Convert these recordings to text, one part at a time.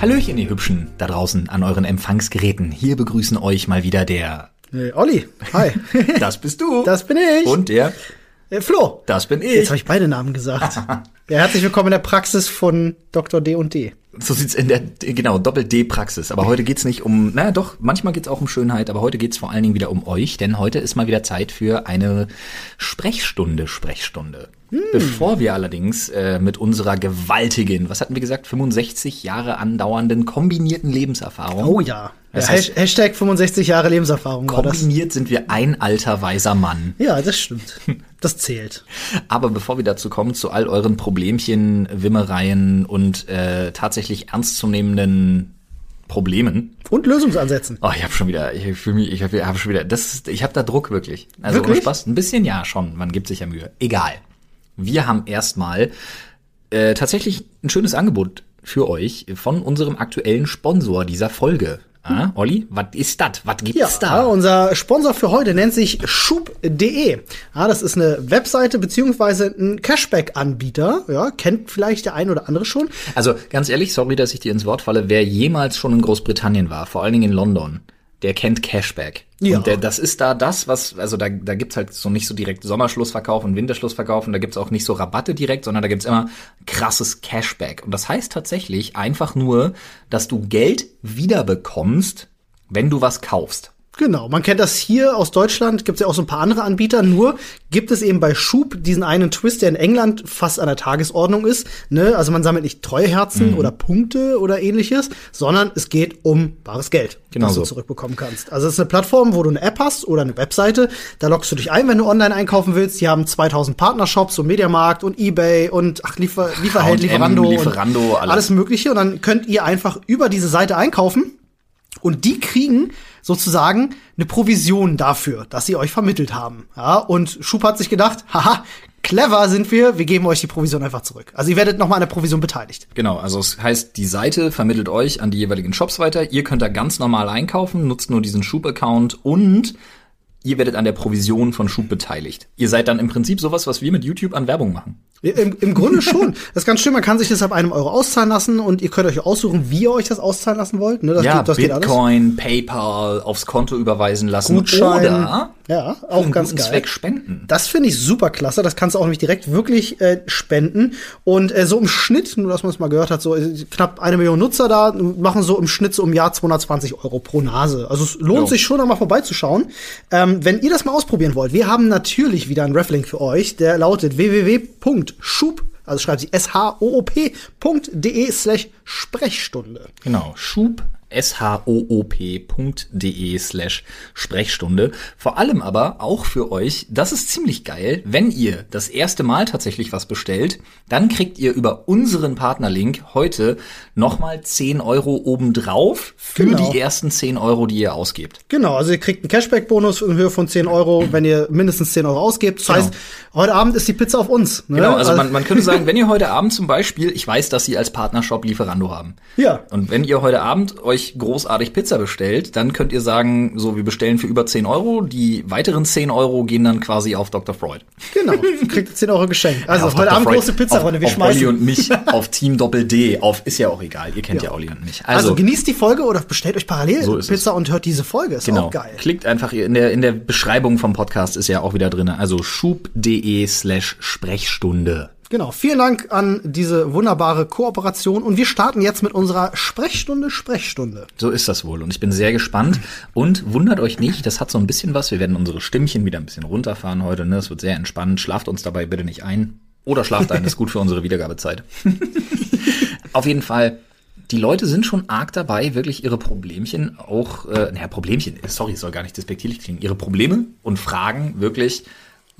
Hallöchen, ihr Hübschen da draußen an euren Empfangsgeräten. Hier begrüßen euch mal wieder der. Hey, Olli, hi. Das bist du. Das bin ich. Und der. Äh, Flo. Das bin Jetzt ich. habe ich beide Namen gesagt. ja, herzlich willkommen in der Praxis von Dr. D und D. So sieht's in der, genau, Doppel-D-Praxis. Aber heute geht's nicht um, naja doch, manchmal geht's auch um Schönheit, aber heute geht's vor allen Dingen wieder um euch, denn heute ist mal wieder Zeit für eine Sprechstunde, Sprechstunde. Bevor wir allerdings äh, mit unserer gewaltigen, was hatten wir gesagt, 65 Jahre andauernden kombinierten Lebenserfahrung. Oh ja. Das ja heißt- Hasht- Hashtag 65 Jahre Lebenserfahrung. Kombiniert sind wir ein alter weiser Mann. Ja, das stimmt. Das zählt. Aber bevor wir dazu kommen, zu all euren Problemchen, Wimmereien und äh, tatsächlich ernstzunehmenden Problemen. Und Lösungsansätzen. Oh, ich habe schon wieder, ich fühle mich, ich habe hab schon wieder, das, ich habe da Druck wirklich. Also Wirklich? Spaß, ein bisschen ja schon, man gibt sich ja Mühe. Egal. Wir haben erstmal äh, tatsächlich ein schönes Angebot für euch von unserem aktuellen Sponsor dieser Folge. Ah, Olli, was ist das? Was Ja, gibt's da? unser Sponsor für heute nennt sich schub.de. Ja, das ist eine Webseite beziehungsweise ein Cashback-Anbieter. Ja, kennt vielleicht der ein oder andere schon. Also ganz ehrlich, sorry, dass ich dir ins Wort falle, wer jemals schon in Großbritannien war, vor allen Dingen in London, der kennt Cashback. Ja. Und der, das ist da das, was, also da, da gibt's halt so nicht so direkt Sommerschlussverkauf und Winterschlussverkauf und da gibt's auch nicht so Rabatte direkt, sondern da gibt's immer krasses Cashback. Und das heißt tatsächlich einfach nur, dass du Geld wiederbekommst, wenn du was kaufst. Genau, man kennt das hier aus Deutschland, gibt es ja auch so ein paar andere Anbieter, nur gibt es eben bei Schub diesen einen Twist, der in England fast an der Tagesordnung ist. Ne? Also man sammelt nicht Treueherzen Mhm. oder Punkte oder ähnliches, sondern es geht um bares Geld, Genau das so. du zurückbekommen kannst. Also es ist eine Plattform, wo du eine App hast oder eine Webseite, da loggst du dich ein, wenn du online einkaufen willst. Die haben 2000 Partnershops, so Mediamarkt und Ebay und ach, Liefer, Lieferheld, Lieferando, Lieferando, und alles. alles mögliche. Und dann könnt ihr einfach über diese Seite einkaufen und die kriegen sozusagen eine Provision dafür, dass sie euch vermittelt haben. Ja, und Schub hat sich gedacht, haha, clever sind wir, wir geben euch die Provision einfach zurück. Also ihr werdet nochmal an der Provision beteiligt. Genau, also es heißt, die Seite vermittelt euch an die jeweiligen Shops weiter. Ihr könnt da ganz normal einkaufen, nutzt nur diesen Schub-Account und ihr werdet an der Provision von Schub beteiligt. Ihr seid dann im Prinzip sowas, was wir mit YouTube an Werbung machen. Im, Im Grunde schon. Das ist ganz schön, man kann sich das ab einem Euro auszahlen lassen und ihr könnt euch aussuchen, wie ihr euch das auszahlen lassen wollt. Ne, das ja, geht, das. Bitcoin, PayPal, aufs Konto überweisen lassen Gutschein. oder Ja, für auch einen ganz guten geil. Zweck spenden. Das finde ich super klasse. Das kannst du auch nämlich direkt wirklich äh, spenden. Und äh, so im Schnitt, nur dass man es mal gehört hat, so äh, knapp eine Million Nutzer da machen so im Schnitt so im Jahr 220 Euro pro Nase. Also es lohnt Jo. sich schon, da mal vorbeizuschauen. Ähm, wenn ihr das mal ausprobieren wollt, wir haben natürlich wieder einen Reflink für euch, der lautet www.schub, also schreibt sie s-h-o-o-p.de slash Sprechstunde. Genau, schub shoop.de slash Sprechstunde. Vor allem aber auch für euch, das ist ziemlich geil, wenn ihr das erste Mal tatsächlich was bestellt, dann kriegt ihr über unseren Partnerlink heute nochmal 10 Euro obendrauf für Genau. die ersten 10 Euro, die ihr ausgebt. Genau, also ihr kriegt einen Cashback-Bonus in Höhe von 10 Euro, wenn ihr mindestens 10 Euro ausgebt. Das heißt, heute Abend ist die Pizza auf uns. Ne? Genau, also man, man könnte sagen, wenn ihr heute Abend zum Beispiel, ich weiß, dass sie als Partnershop Lieferando haben. Ja. Und wenn ihr heute Abend euch großartig Pizza bestellt, dann könnt ihr sagen, so, wir bestellen für über 10 Euro. Die weiteren 10 Euro gehen dann quasi auf Dr. Freud. Genau, kriegt ihr 10 Euro geschenkt. Also auf heute Dr. Abend Freud, große Pizza, auf, Freunde. Wir auf schmeißen. Olli und mich, auf Team Doppel D, auf, ist ja auch egal. Ihr kennt ja, Ja. Olli und mich. also, Also, genießt die Folge oder bestellt euch parallel So ist es. Pizza und hört diese Folge. Ist genau. auch geil. Klickt einfach in der, in der Beschreibung vom Podcast ist ja auch wieder drin. Also schub.de slash Sprechstunde. Genau. Vielen Dank an diese wunderbare Kooperation. Und wir starten jetzt mit unserer Sprechstunde, Sprechstunde. So ist das wohl. Und ich bin sehr gespannt. Und wundert euch nicht, das hat so ein bisschen was. Wir werden unsere Stimmchen wieder ein bisschen runterfahren heute. Ne? Es wird sehr entspannt. Schlaft uns dabei bitte nicht ein. Oder schlaft ein, ist gut für unsere Wiedergabezeit. Auf jeden Fall. Die Leute sind schon arg dabei, wirklich ihre Problemchen auch, äh, naja, Problemchen, sorry, soll gar nicht despektierlich klingen, ihre Probleme und Fragen wirklich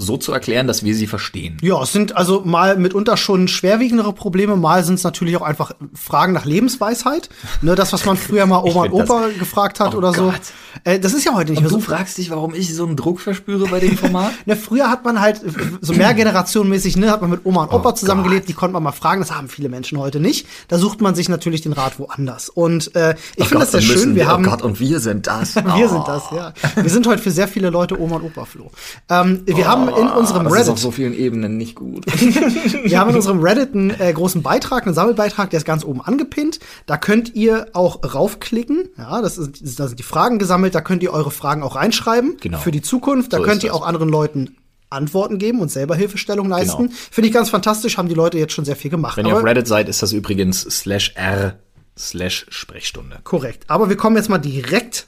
so zu erklären, dass wir sie verstehen. Ja, es sind also mal mitunter schon schwerwiegendere Probleme, mal sind es natürlich auch einfach Fragen nach Lebensweisheit. Ne, das, was man früher mal Oma und Opa gefragt hat Oh oder so. Gott. Äh, das ist ja heute nicht Und mehr du so. fragst dich, warum ich so einen Druck verspüre bei dem Format? Ne, früher hat man halt so mehrgenerationenmäßig, ne, hat man mit Oma und Opa Oh zusammengelebt, Gott. die konnte man mal fragen, das haben viele Menschen heute nicht. Da sucht man sich natürlich den Rat woanders. Und äh, ich finde das sehr schön, wir haben Oh Gott, und wir sind das. wir sind das, ja. Wir sind heute für sehr viele Leute Oma und Opa, Flo. Ähm, wir haben haben in unserem das Reddit ist auf so vielen Ebenen nicht gut. Wir haben in unserem Reddit einen äh, großen Beitrag, einen Sammelbeitrag, der ist ganz oben angepinnt. Da könnt ihr auch raufklicken. Ja, das ist, da sind die Fragen gesammelt. Da könnt ihr eure Fragen auch reinschreiben Genau. für die Zukunft. Da So könnt ihr das. auch anderen Leuten Antworten geben und selber Hilfestellung leisten. Genau. Finde ich ganz fantastisch. Haben die Leute jetzt schon sehr viel gemacht. Wenn ihr auf Reddit seid, ist das übrigens slash r slash Sprechstunde. korrekt. Aber wir kommen jetzt mal direkt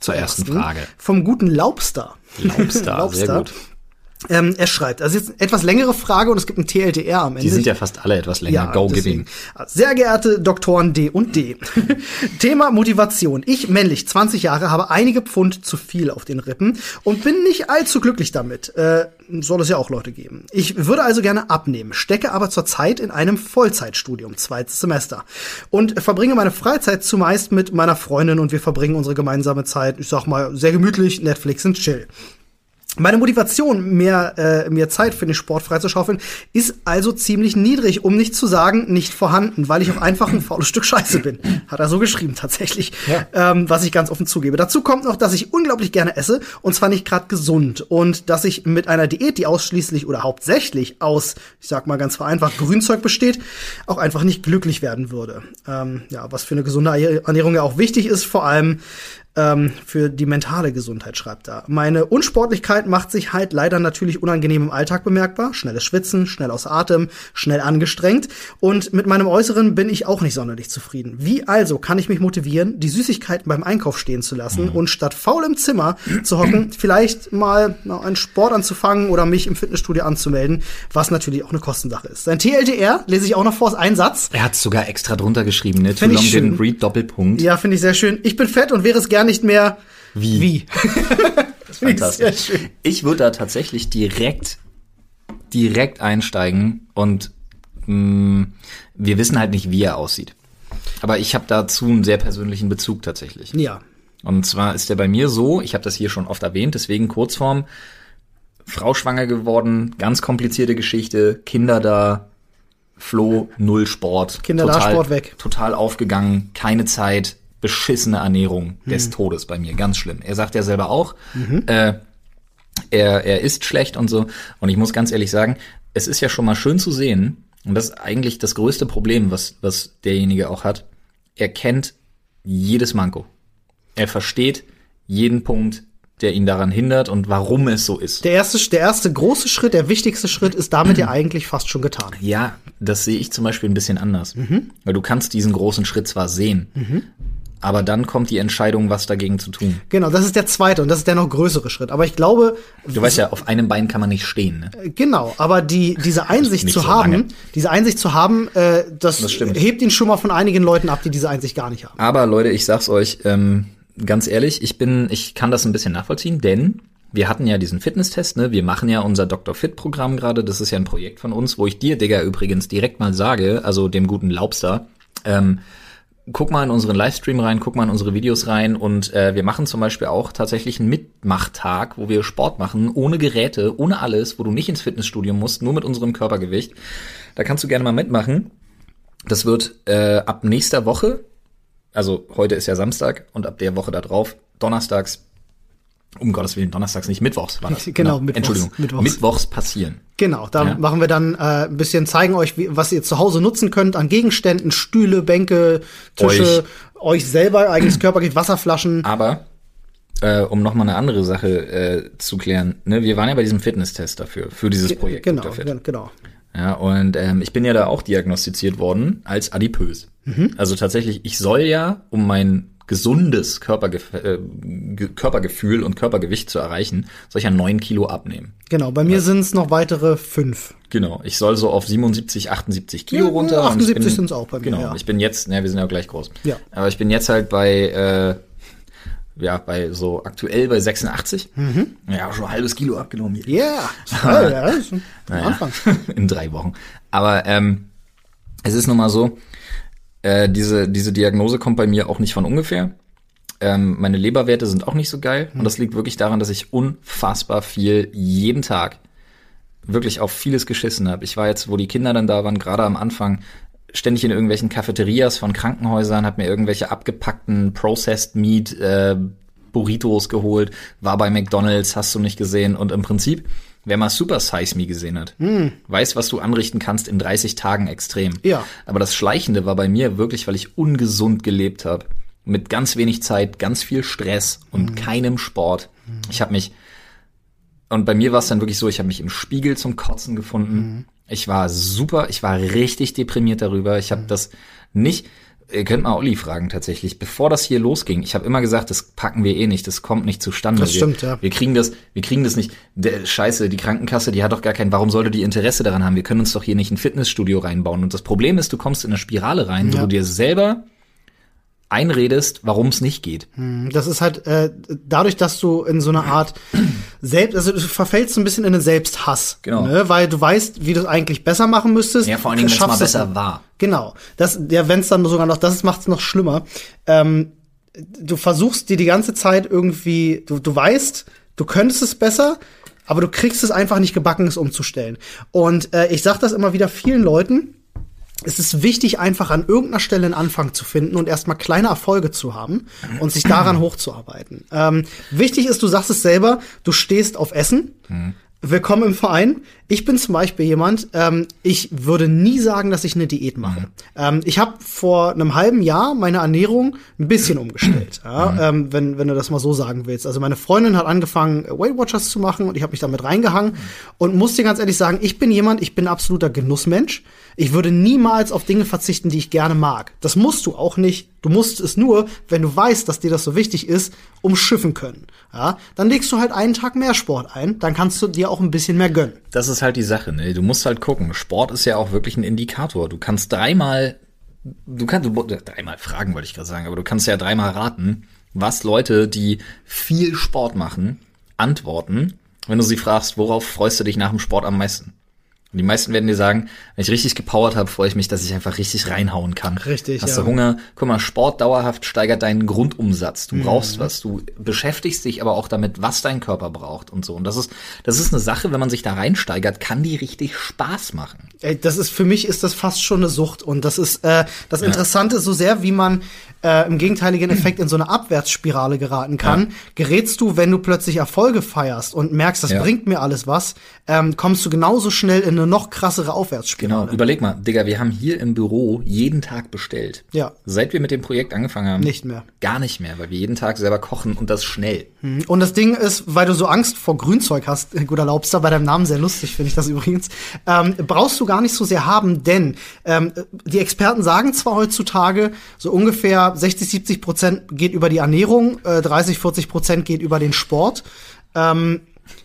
Zur ersten Frage. vom guten Laubster. Laubstar, sehr gut. Ähm, er schreibt, also jetzt eine etwas längere Frage und es gibt ein TLDR am Ende. Die sind ja fast alle etwas länger. Go deswegen. giving. Sehr geehrte Doktoren D und D. Thema Motivation. Ich, männlich, 20 Jahre, habe einige Pfund zu viel auf den Rippen und bin nicht allzu glücklich damit. Äh, soll es ja auch Leute geben. Ich würde also gerne abnehmen, stecke aber zurzeit in einem Vollzeitstudium, zweites Semester. Und verbringe meine Freizeit zumeist mit meiner Freundin und wir verbringen unsere gemeinsame Zeit, ich sag mal, sehr gemütlich, Netflix und Chill. Meine Motivation, mehr, äh, mehr Zeit für den Sport freizuschaufeln, ist also ziemlich niedrig, um nicht zu sagen, nicht vorhanden, weil ich auch einfach ein faules Stück Scheiße bin. Hat er so geschrieben, tatsächlich. Ähm, was ich ganz offen zugebe. Dazu kommt noch, dass ich unglaublich gerne esse, und zwar nicht gerade gesund. Und dass ich mit einer Diät, die ausschließlich oder hauptsächlich aus, ich sag mal ganz vereinfacht, Grünzeug besteht, auch einfach nicht glücklich werden würde. Ähm, ja, was für eine gesunde Ernährung ja auch wichtig ist, vor allem ähm, für die mentale Gesundheit, schreibt er. Meine Unsportlichkeit macht sich halt leider natürlich unangenehm im Alltag bemerkbar. Schnelles Schwitzen, schnell aus Atem, schnell angestrengt. Und mit meinem Äußeren bin ich auch nicht sonderlich zufrieden. Wie also kann ich mich motivieren, die Süßigkeiten beim Einkauf stehen zu lassen und statt faul im Zimmer zu hocken, vielleicht mal einen Sport anzufangen oder mich im Fitnessstudio anzumelden, was natürlich auch eine Kostensache ist. Sein TLDR lese ich auch noch vor, ist ein Satz. Er hat sogar extra drunter geschrieben, ne? Too Find long schön. didn't read Doppelpunkt. Ja, finde ich sehr schön. Ich bin fett und wäre es gern nicht mehr Wie? wie. das finde ich sehr Fantastisch. schön. Ich würde da tatsächlich direkt, direkt einsteigen und mh, wir wissen halt nicht, wie er aussieht. Aber ich habe dazu einen sehr persönlichen Bezug tatsächlich. Ja. Und zwar ist der bei mir so, ich habe das hier schon oft erwähnt, deswegen Kurzform, Frau schwanger geworden, ganz komplizierte Geschichte, Kinder da, Flo, null Sport. Kinder da, total, Sport weg. Total aufgegangen, keine Zeit, beschissene Ernährung des Hm. Todes bei mir, ganz schlimm. Er sagt ja selber auch, äh, er, er isst schlecht und so. Und ich muss ganz ehrlich sagen, es ist ja schon mal schön zu sehen, und das ist eigentlich das größte Problem, was, was derjenige auch hat. Er kennt jedes Manko. Er versteht jeden Punkt, der ihn daran hindert und warum es so ist. Der erste, der erste große Schritt, der wichtigste Schritt ist damit ja eigentlich fast schon getan. Ja, das sehe ich zum Beispiel ein bisschen anders. Mhm. Weil du kannst diesen großen Schritt zwar sehen, aber dann kommt die Entscheidung, was dagegen zu tun. Genau, das ist der zweite und das ist der noch größere Schritt. Aber ich glaube, Du weißt ja, auf einem Bein kann man nicht stehen. Ne? genau, aber die, diese Einsicht nicht zu so haben, lange. diese Einsicht zu haben, äh, das, Das hebt ihn schon mal von einigen Leuten ab, die diese Einsicht gar nicht haben. Aber Leute, ich sag's euch ähm, ganz ehrlich, ich bin, ich kann das ein bisschen nachvollziehen, denn wir hatten ja diesen Fitnesstest, ne? Wir machen ja unser Dr. Fit Programm gerade. Das ist ja ein Projekt von uns, wo ich dir, Digga, übrigens direkt mal sage, also dem guten Laubster, ähm, guck mal in unseren Livestream rein, guck mal in unsere Videos rein und äh, wir machen zum Beispiel auch tatsächlich einen Mitmachtag, wo wir Sport machen, ohne Geräte, ohne alles, wo du nicht ins Fitnessstudio musst, nur mit unserem Körpergewicht. Da kannst du gerne mal mitmachen. Das wird äh, ab nächster Woche, also heute ist ja Samstag und ab der Woche da drauf, donnerstags, um Gottes Willen, donnerstags nicht, mittwochs war das. Genau, mittwochs, Entschuldigung, mittwochs. mittwochs. passieren. Genau, da Ja. machen wir dann äh, ein bisschen, zeigen euch, wie, was ihr zu Hause nutzen könnt an Gegenständen, Stühle, Bänke, Tische, euch, selber, eigenes Körpergewicht, Wasserflaschen. Aber äh, um noch mal eine andere Sache äh, zu klären, ne, wir waren ja bei diesem Fitnesstest dafür, für dieses Projekt. Genau, genau. Ja, und ähm, ich bin ja da auch diagnostiziert worden als adipös. Also tatsächlich, ich soll ja, um mein gesundes Körpergef äh, Ge Körpergefühl und Körpergewicht zu erreichen, soll ich ja neun Kilo abnehmen. Genau, bei mir sind es noch weitere fünf. Genau, ich soll so auf 77, 78 Kilo Ja, runter. und ich 78 bin- sind's auch bei mir, Genau, ja. ich bin jetzt, ne, wir sind ja gleich groß. Ja. Aber ich bin jetzt halt bei, äh, ja, bei so aktuell bei 86. Mhm. Ja, schon ein halbes Kilo abgenommen hier. Yeah, ja, am Naja, Anfang. in drei Wochen. Aber ähm, es ist nun mal so, äh, diese, diese Diagnose kommt bei mir auch nicht von ungefähr. Ähm, meine Leberwerte sind auch nicht so geil. Und das liegt wirklich daran, dass ich unfassbar viel jeden Tag wirklich auf vieles geschissen habe. Ich war jetzt, wo die Kinder dann da waren, gerade am Anfang, ständig in irgendwelchen Cafeterias von Krankenhäusern, habe mir irgendwelche abgepackten Processed Meat äh, Burritos geholt, war bei McDonald's, hast du nicht gesehen. Und im Prinzip Wer mal Super Size Me gesehen hat, weiß, was du anrichten kannst in 30 Tagen extrem. Ja. Aber das Schleichende war bei mir wirklich, weil ich ungesund gelebt habe. Mit ganz wenig Zeit, ganz viel Stress und keinem Sport. Ich habe mich und bei mir war es dann wirklich so, ich habe mich im Spiegel zum Kotzen gefunden. Ich war super, ich war richtig deprimiert darüber. Ich habe das nicht, ihr könnt mal Olli fragen tatsächlich, bevor das hier losging. Ich habe immer gesagt, das packen wir eh nicht, das kommt nicht zustande. Das wir, stimmt, ja. Wir kriegen das, wir kriegen das nicht. Der, Scheiße, die Krankenkasse, die hat doch gar keinen, warum sollte die Interesse daran haben? Wir können uns doch hier nicht ein Fitnessstudio reinbauen. Und das Problem ist, du kommst in eine Spirale rein, wo Ja. du dir selber einredest, warum es nicht geht. Das ist halt äh, dadurch, dass du in so einer Art selbst, also du verfällst so ein bisschen in einen Selbsthass, Genau. ne? weil du weißt, wie du es eigentlich besser machen müsstest. Ja, vor allen Dingen, wenn es mal besser war. Genau, das, ja, wenn es dann sogar noch, das macht es noch schlimmer. Ähm, du versuchst dir die ganze Zeit irgendwie, du, du weißt, du könntest es besser, aber du kriegst es einfach nicht gebacken, es umzustellen. Und äh, ich sag das immer wieder vielen Leuten. Es ist wichtig, einfach an irgendeiner Stelle einen Anfang zu finden und erstmal kleine Erfolge zu haben und sich daran hochzuarbeiten. Ähm, wichtig ist, du sagst es selber, du stehst auf Essen. Willkommen im Verein. Ich bin zum Beispiel jemand, ähm, ich würde nie sagen, dass ich eine Diät mache. Ähm, ich habe vor einem halben Jahr meine Ernährung ein bisschen umgestellt, ja, ähm, wenn, wenn du das mal so sagen willst. Also meine Freundin hat angefangen, Weight Watchers zu machen und ich habe mich damit reingehangen und muss dir ganz ehrlich sagen, ich bin jemand, ich bin absoluter Genussmensch. Ich würde niemals auf Dinge verzichten, die ich gerne mag. Das musst du auch nicht. Du musst es nur, wenn du weißt, dass dir das so wichtig ist, umschiffen können. Ja, dann legst du halt einen Tag mehr Sport ein, dann kannst du dir auch ein bisschen mehr gönnen. Das ist halt die Sache, ne? Du musst halt gucken. Sport ist ja auch wirklich ein Indikator. Du kannst dreimal, du kannst, du, dreimal fragen, wollte ich gerade sagen, aber du kannst ja dreimal raten, was Leute, die viel Sport machen, antworten, wenn du sie fragst, worauf freust du dich nach dem Sport am meisten? Und die meisten werden dir sagen, wenn ich richtig gepowert habe, freue ich mich, dass ich einfach richtig reinhauen kann. Richtig, Hast ja. du Hunger? Guck mal, Sport dauerhaft steigert deinen Grundumsatz. Mhm. Du brauchst was. Du beschäftigst dich aber auch damit, was dein Körper braucht und so. Und das ist, das ist eine Sache, wenn man sich da reinsteigert, kann die richtig Spaß machen. Ey, das ist für mich ist das fast schon eine Sucht und das ist äh, das Interessante so sehr, wie man äh, im gegenteiligen Effekt in so eine Abwärtsspirale geraten kann. Gerätst du, wenn du plötzlich Erfolge feierst und merkst, das Ja. bringt mir alles was, ähm, kommst du genauso schnell in eine noch krassere Aufwärtsspirale. Genau. Überleg mal, Digga, wir haben hier im Büro jeden Tag bestellt. Ja. Seit wir mit dem Projekt angefangen haben. Nicht mehr. Gar nicht mehr, weil wir jeden Tag selber kochen und das schnell. Und das Ding ist, weil du so Angst vor Grünzeug hast, äh, guter Laubster, bei deinem Namen sehr lustig, finde ich das übrigens, ähm, brauchst du gar nicht so sehr haben, denn ähm, die Experten sagen zwar heutzutage, so ungefähr 60, 70 Prozent geht über die Ernährung, äh, 30, 40 Prozent geht über den Sport. Ähm,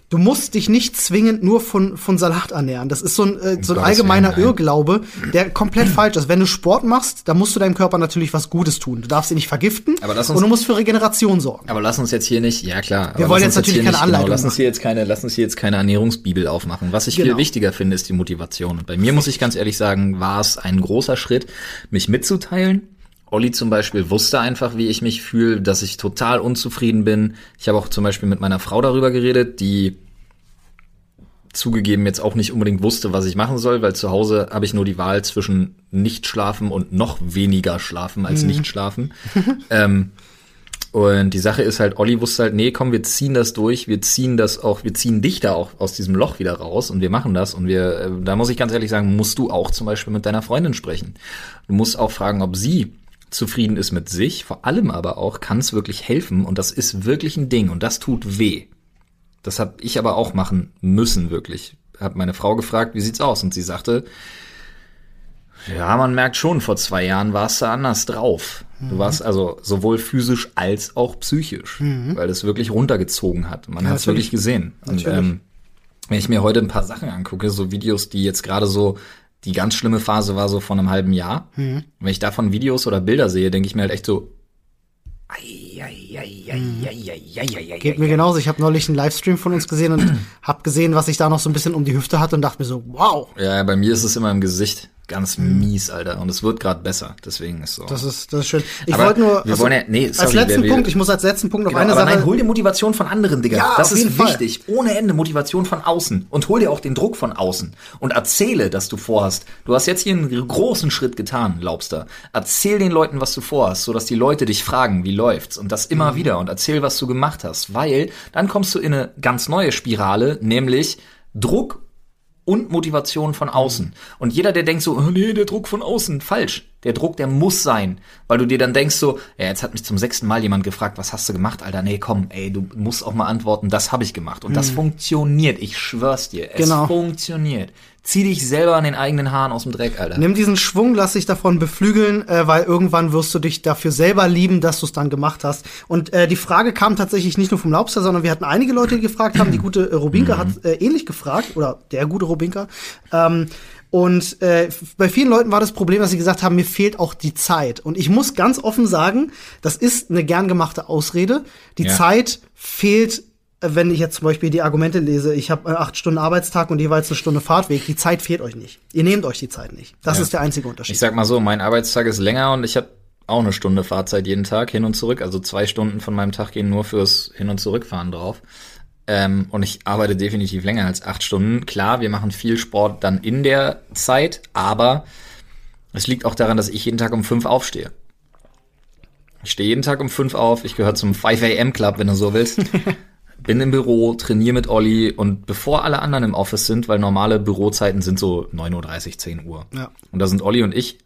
du musst dich nicht zwingend nur von, von Salat ernähren. Das ist so ein, äh, so ein allgemeiner. Irrglaube, der komplett falsch ist. Wenn du Sport machst, dann musst du deinem Körper natürlich was Gutes tun. Du darfst ihn nicht vergiften Aber lass uns- und du musst für Regeneration sorgen. Aber lass uns jetzt hier nicht, ja klar. aber Wir wollen jetzt natürlich keine nicht, Anleitung Genau, lass uns hier jetzt keine, lass uns hier jetzt keine Ernährungsbibel aufmachen. Was ich viel Genau. wichtiger finde, ist die Motivation. Und bei mir muss ich ganz ehrlich sagen, war es ein großer Schritt, mich mitzuteilen. Olli zum Beispiel wusste einfach, wie ich mich fühle, dass ich total unzufrieden bin. Ich habe auch zum Beispiel mit meiner Frau darüber geredet, die zugegeben jetzt auch nicht unbedingt wusste, was ich machen soll, weil zu Hause habe ich nur die Wahl zwischen nicht schlafen und noch weniger schlafen als nicht schlafen. ähm, und die Sache ist halt, Olli wusste halt, nee, komm, wir ziehen das durch, wir ziehen das auch, wir ziehen dich da auch aus diesem Loch wieder raus und wir machen das. Und wir, äh, da muss ich ganz ehrlich sagen, musst du auch zum Beispiel mit deiner Freundin sprechen. Du musst auch fragen, ob sie zufrieden ist mit sich, vor allem aber auch, kann es wirklich helfen und das ist wirklich ein Ding und das tut weh. Das habe ich aber auch machen müssen, wirklich. Hab meine Frau gefragt, wie sieht's aus? Und sie sagte, ja, man merkt schon, vor zwei Jahren warst du anders drauf. Du warst also sowohl physisch als auch psychisch, weil es wirklich runtergezogen hat. Man Ja, hat es wirklich gesehen. Und Natürlich. ähm, wenn ich mir heute ein paar Sachen angucke, so Videos, die jetzt gerade so, die ganz schlimme Phase war so vor einem halben Jahr. Mhm. Wenn ich davon Videos oder Bilder sehe, denke ich mir halt echt so, Geht mir genauso. Ich habe neulich einen Livestream von uns gesehen und habe gesehen, was ich da noch so ein bisschen um die Hüfte hatte und dachte mir so, wow. Ja, bei mir ist es immer im Gesicht. Ganz mies, Alter. Und es wird gerade besser. Deswegen ist so. das ist das ist schön. Ich wollte nur wir wollen ja- nee, als sorry, letzten wer will- Punkt, ich muss als letzten Punkt noch Genau, eine aber Sache nein, hol dir Motivation von anderen, Digga. Ja, das ist jeden Fall. wichtig. Ohne Ende Motivation von außen. Und hol dir auch den Druck von außen. Und erzähle, dass du vorhast. Du hast jetzt hier einen großen Schritt getan, Laubster. Erzähl den Leuten, was du vorhast, sodass die Leute dich fragen, wie läuft's. Und das immer Mhm. wieder. Und erzähl, was du gemacht hast. Weil dann kommst du in eine ganz neue Spirale, nämlich Druck und Motivation von außen. Und jeder, der denkt so, oh nee, der Druck von außen, falsch. Der Druck, der muss sein. Weil du dir dann denkst so, ja, jetzt hat mich zum sechsten Mal jemand gefragt, was hast du gemacht, Alter? Nee, komm, ey, du musst auch mal antworten, das habe ich gemacht. Und das funktioniert, ich schwör's dir. Es Genau. funktioniert. Zieh dich selber an den eigenen Haaren aus dem Dreck, Alter. Nimm diesen Schwung, lass dich davon beflügeln, äh, weil irgendwann wirst du dich dafür selber lieben, dass du es dann gemacht hast. Und äh, die Frage kam tatsächlich nicht nur vom Laubster, sondern wir hatten einige Leute, die gefragt haben. Die gute äh, Robinka hat äh, ähnlich gefragt, oder der gute Robinka. Ähm, und äh, bei vielen Leuten war das Problem, dass sie gesagt haben, mir fehlt auch die Zeit. Und ich muss ganz offen sagen, das ist eine gern gemachte Ausrede. Die Ja. Zeit fehlt wenn ich jetzt zum Beispiel die Argumente lese, ich habe acht Stunden Arbeitstag und jeweils eine Stunde Fahrtweg, die Zeit fehlt euch nicht. Ihr nehmt euch die Zeit nicht. Das Ja. ist der einzige Unterschied. Ich sag mal so, mein Arbeitstag ist länger und ich habe auch eine Stunde Fahrzeit jeden Tag hin und zurück. Also zwei Stunden von meinem Tag gehen nur fürs Hin- und Zurückfahren drauf. Ähm, und ich arbeite definitiv länger als acht Stunden. Klar, wir machen viel Sport dann in der Zeit, aber es liegt auch daran, dass ich jeden Tag um fünf aufstehe. Ich stehe jeden Tag um fünf auf. Ich gehöre zum 5 AM Club, wenn du so willst. Bin im Büro, trainiere mit Olli und bevor alle anderen im Office sind, weil normale Bürozeiten sind so 9.30 Uhr, 10 Uhr. Ja. Und da sind Olli und ich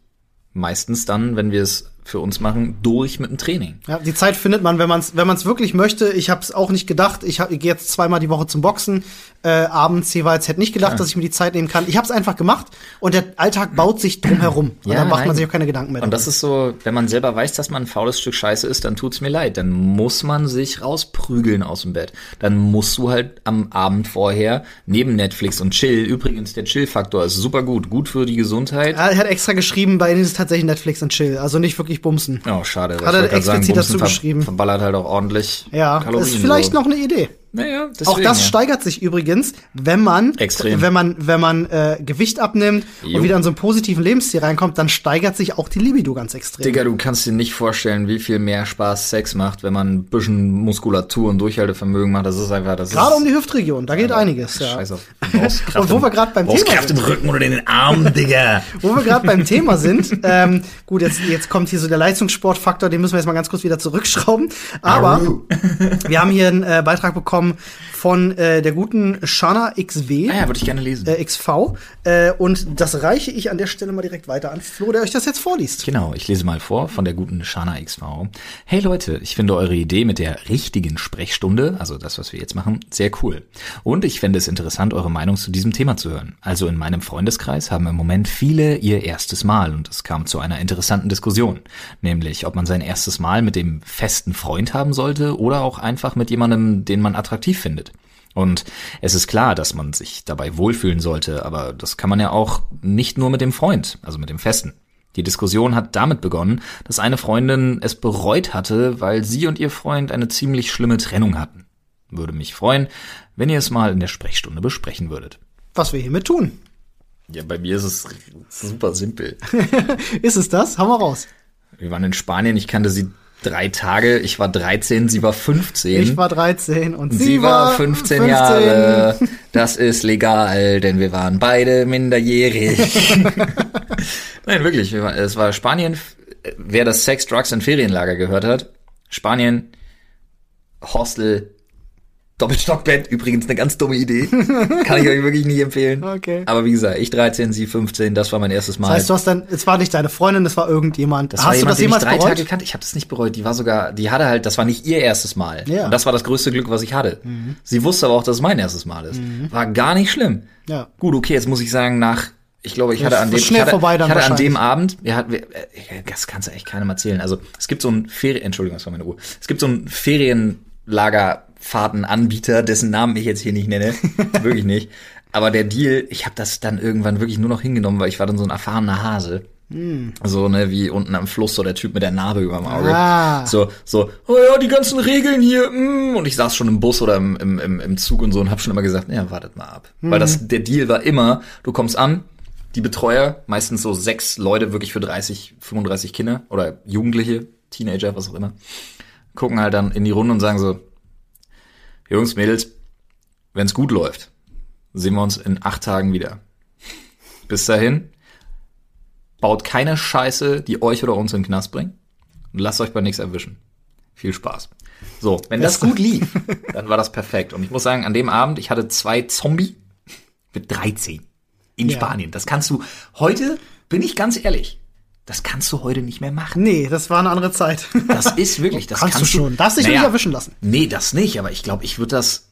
meistens dann, wenn wir es für uns machen, durch mit dem Training. Ja, die Zeit findet man, wenn man es wenn man's wirklich möchte. Ich habe es auch nicht gedacht. Ich, ich gehe jetzt zweimal die Woche zum Boxen, äh, abends jeweils. Hätte nicht gedacht, dass ich mir die Zeit nehmen kann. Ich habe es einfach gemacht und der Alltag baut sich drum herum. und Ja, dann macht nein. man sich auch keine Gedanken mehr. Und das ist so, wenn man selber weiß, dass man ein faules Stück Scheiße ist, dann tut's mir leid. Dann muss man sich rausprügeln aus dem Bett. Dann musst du halt am Abend vorher neben Netflix und Chill, übrigens der Chill-Faktor ist super gut, gut für die Gesundheit. er hat extra geschrieben, bei ihnen ist es tatsächlich Netflix und Chill, also nicht wirklich bumsen. Oh, schade. Hat er explizit dazu Bumsen ver- geschrieben. Verballert halt auch ordentlich Ja, Kalorien. ist vielleicht so. noch eine Idee. Naja, deswegen, Auch das ja. steigert sich übrigens, wenn man, Extrem. wenn man, wenn man äh, Gewicht abnimmt Jo. und wieder in so einen positiven Lebensstil reinkommt, dann steigert sich auch die Libido ganz extrem. Digga, du kannst dir nicht vorstellen, wie viel mehr Spaß Sex macht, wenn man ein bisschen Muskulatur und Durchhaltevermögen macht. Das ist einfach, das Gerade ist, um die Hüftregion, da geht einiges. Ja. Scheiß auf. Und wo im- wir gerade beim Thema Kraft im sind. Rücken oder in den Armen, Digga. Wo wir gerade beim Thema sind, ähm, gut, jetzt, jetzt kommt hier so der Leistungssportfaktor, den müssen wir jetzt mal ganz kurz wieder zurückschrauben. Aber wir haben hier einen äh, Beitrag bekommen von äh, der guten Shana XW. Ah ja, würde ich gerne lesen. Äh, XV äh, und das reiche ich an der Stelle mal direkt weiter an Flo, der euch das jetzt vorliest. Genau, ich lese mal vor von der guten Shana XV. Hey Leute, ich finde eure Idee mit der richtigen Sprechstunde, also das, was wir jetzt machen, sehr cool. Und ich fände es interessant, eure Meinung zu diesem Thema zu hören. Also in meinem Freundeskreis haben im Moment viele ihr erstes Mal und es kam zu einer interessanten Diskussion. Nämlich, ob man sein erstes Mal mit dem festen Freund haben sollte oder auch einfach mit jemandem, den man attraktiv findet. Und es ist klar, dass man sich dabei wohlfühlen sollte, aber das kann man ja auch nicht nur mit dem Freund, also mit dem Festen. Die Diskussion hat damit begonnen, dass eine Freundin es bereut hatte, weil sie und ihr Freund eine ziemlich schlimme Trennung hatten. Würde mich freuen, wenn ihr es mal in der Sprechstunde besprechen würdet. Was wir hiermit tun. Ja, bei mir ist es super simpel. Ist es das? Hau mal raus. Wir waren in Spanien, ich kannte sie drei Tage, ich war 13, sie war 15. Ich war 13 und sie, Sie war 15, Jahre. Das ist legal, denn wir waren beide minderjährig. Nein, wirklich. Es war Spanien. Wer das Sex, Drugs und Ferienlager gehört hat, Spanien, Hostel, Doppelstockbett, übrigens eine ganz dumme Idee. Kann ich euch wirklich nicht empfehlen. Okay. Aber wie gesagt, ich 13, sie 15, das war mein erstes Mal. Das heißt, du hast dann, es war nicht deine Freundin, es war irgendjemand. Das hast war du jemand, das den ich jemals drei bereut? Tage kannte. Ich habe das nicht bereut. Die war sogar, die hatte halt, das war nicht ihr erstes Mal. Ja. Mhm. Und das war das größte Glück, was ich hatte. Sie wusste aber auch, dass es mein erstes Mal ist. War gar nicht schlimm. Ja. Gut, okay, jetzt muss ich sagen, nach, ich glaube, ich hatte an dem, ich hatte, ich hatte an dem Abend, wir, äh, das kannst du echt keinem erzählen. Also, es gibt so ein Ferien, Entschuldigung, das war meine Uhr. Es gibt so ein Ferienlagerfahrtenanbieter, dessen Namen ich jetzt hier nicht nenne. wirklich nicht. Aber der Deal, ich habe das dann irgendwann wirklich nur noch hingenommen, weil ich war dann so ein erfahrener Hase. So, ne, wie unten am Fluss, so der Typ mit der Narbe über dem Auge. Ah. So, so, oh ja, die ganzen Regeln hier, mm. und ich saß schon im Bus oder im, im, im, Zug und so und hab schon immer gesagt, ja, wartet mal ab. Weil das, der Deal war immer, du kommst an, die Betreuer, meistens so sechs Leute, wirklich für 30, 35 Kinder oder Jugendliche, Teenager, was auch immer, gucken halt dann in die Runde und sagen so, Jungs, Mädels, wenn's gut läuft, sehen wir uns in acht Tagen wieder. Bis dahin, baut keine Scheiße, die euch oder uns in den Knast bringt und lasst euch bei nichts erwischen. Viel Spaß. So, wenn das gut lief, dann war das perfekt. Und ich muss sagen, an dem Abend, ich hatte zwei Zombie, Mit 13. In Ja. Spanien. Das kannst du heute, bin ich ganz ehrlich, das kannst du heute nicht mehr machen. Nee, das war eine andere Zeit. Das ist wirklich, das Kannst du kannst, schon. Darfst dich nicht erwischen lassen. Nee, das nicht, aber ich glaube, ich würde das,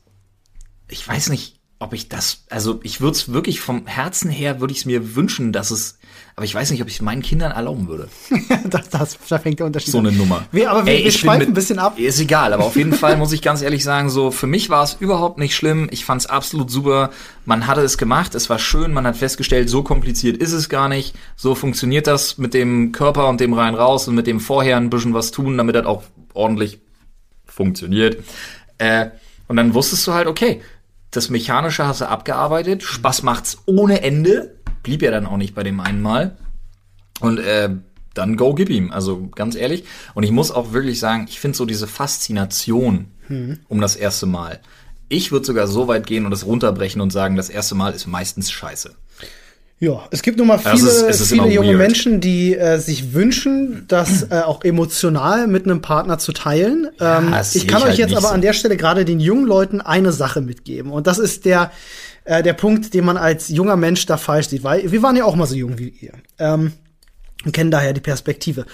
ich weiß nicht, ob ich das, also ich würde es wirklich vom Herzen her, würde ich es mir wünschen, dass es, aber ich weiß nicht, ob ich es meinen Kindern erlauben würde. das, das, da fängt der Unterschied So eine an. Nummer. Wir, aber wir, Ey, wir schweifen mit- ein bisschen ab. Ist egal, aber auf jeden Fall muss ich ganz ehrlich sagen, so für mich war es überhaupt nicht schlimm. Ich fand es absolut super. Man hatte es gemacht, es war schön. Man hat festgestellt, so kompliziert ist es gar nicht. So funktioniert das mit dem Körper und dem rein raus und mit dem vorher ein bisschen was tun, damit das auch ordentlich funktioniert. Äh, und dann wusstest du halt, okay, das Mechanische hast du abgearbeitet, Spaß macht's ohne Ende. Blieb ja dann auch nicht bei dem einen Mal. Und äh, dann go gib ihm. Also ganz ehrlich. Und ich muss auch wirklich sagen, ich finde so diese Faszination um das erste Mal. Ich würde sogar so weit gehen und es runterbrechen und sagen, das erste Mal ist meistens scheiße. Ja, es gibt nun mal viele, Also es ist- es ist viele junge weird. Menschen, die äh, sich wünschen, das äh, auch emotional mit einem Partner zu teilen. ähm, das ich kann ich euch halt jetzt aber so. an der Stelle gerade den jungen Leuten eine Sache mitgeben. Und das ist der, äh, der Punkt, den man als junger Mensch da falsch sieht. Weil wir waren ja auch mal so jung wie ihr. Ähm, und kennen daher die Perspektive.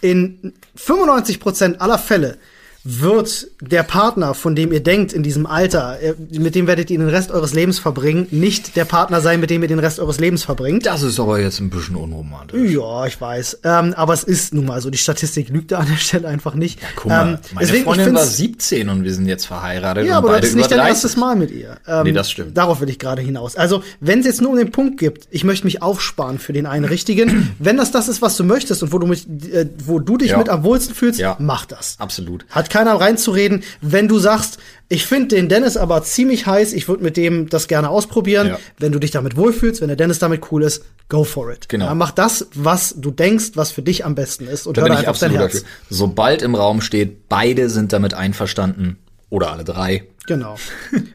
In 95% aller Fälle wird der Partner, von dem ihr denkt in diesem Alter, äh, mit dem werdet ihr den Rest eures Lebens verbringen, nicht der Partner sein, mit dem ihr den Rest eures Lebens verbringt. Das ist aber jetzt ein bisschen unromantisch. Ja, ich weiß. Ähm, aber es ist nun mal so. Die Statistik lügt da an der Stelle einfach nicht. Guck mal, ähm, meine deswegen, ich Freundin war find's- 17 und wir sind jetzt verheiratet ja, aber das ist nicht dein 30. erstes Mal mit ihr. Ähm, Nee, das stimmt. Darauf will ich gerade hinaus. Also, wenn es jetzt nur um den Punkt gibt, ich möchte mich aufsparen für den einen richtigen, wenn das das ist, was du möchtest und wo du, mich, äh, wo du dich Ja. mit am wohlsten fühlst, Ja. mach das. Absolut. Hat keiner reinzureden. Wenn du sagst, ich finde den Dennis aber ziemlich heiß, ich würde mit dem das gerne ausprobieren. Ja. Wenn du dich damit wohlfühlst, wenn der Dennis damit cool ist, go for it. Genau. Ja, mach das, was du denkst, was für dich am besten ist und Da hör bin da ich einfach auf dein Herz. dafür. Sobald im Raum steht, beide sind damit einverstanden oder alle drei. Genau.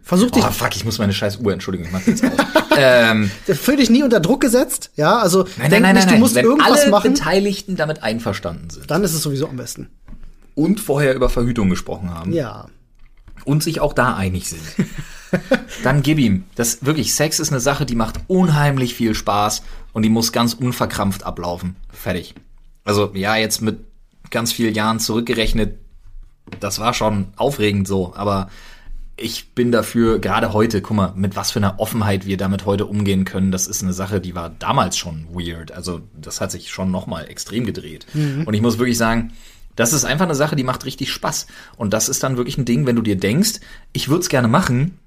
Versuch dich, Oh, fuck, ich muss meine scheiß Uhr, Entschuldigung, ich mach jetzt aus. ähm, fühl dich nie unter Druck gesetzt. Ja, also nein, denk nein, nein, nicht, nein, du nein. musst Wenn irgendwas alle machen. Beteiligten damit einverstanden sind Dann ist es sowieso am besten. Und vorher über Verhütung gesprochen haben Ja. und sich auch da einig sind, dann gib ihm. Das wirklich, Sex ist eine Sache, die macht unheimlich viel Spaß und die muss ganz unverkrampft ablaufen. Fertig. Also ja, jetzt mit ganz vielen Jahren zurückgerechnet, das war schon aufregend so, aber ich bin dafür, gerade heute, guck mal, mit was für einer Offenheit wir damit heute umgehen können, das ist eine Sache, die war damals schon weird. Also das hat sich schon nochmal extrem gedreht. Und ich muss wirklich sagen, das ist einfach eine Sache, die macht richtig Spaß. Und das ist dann wirklich ein Ding, wenn du dir denkst, ich würde es gerne machen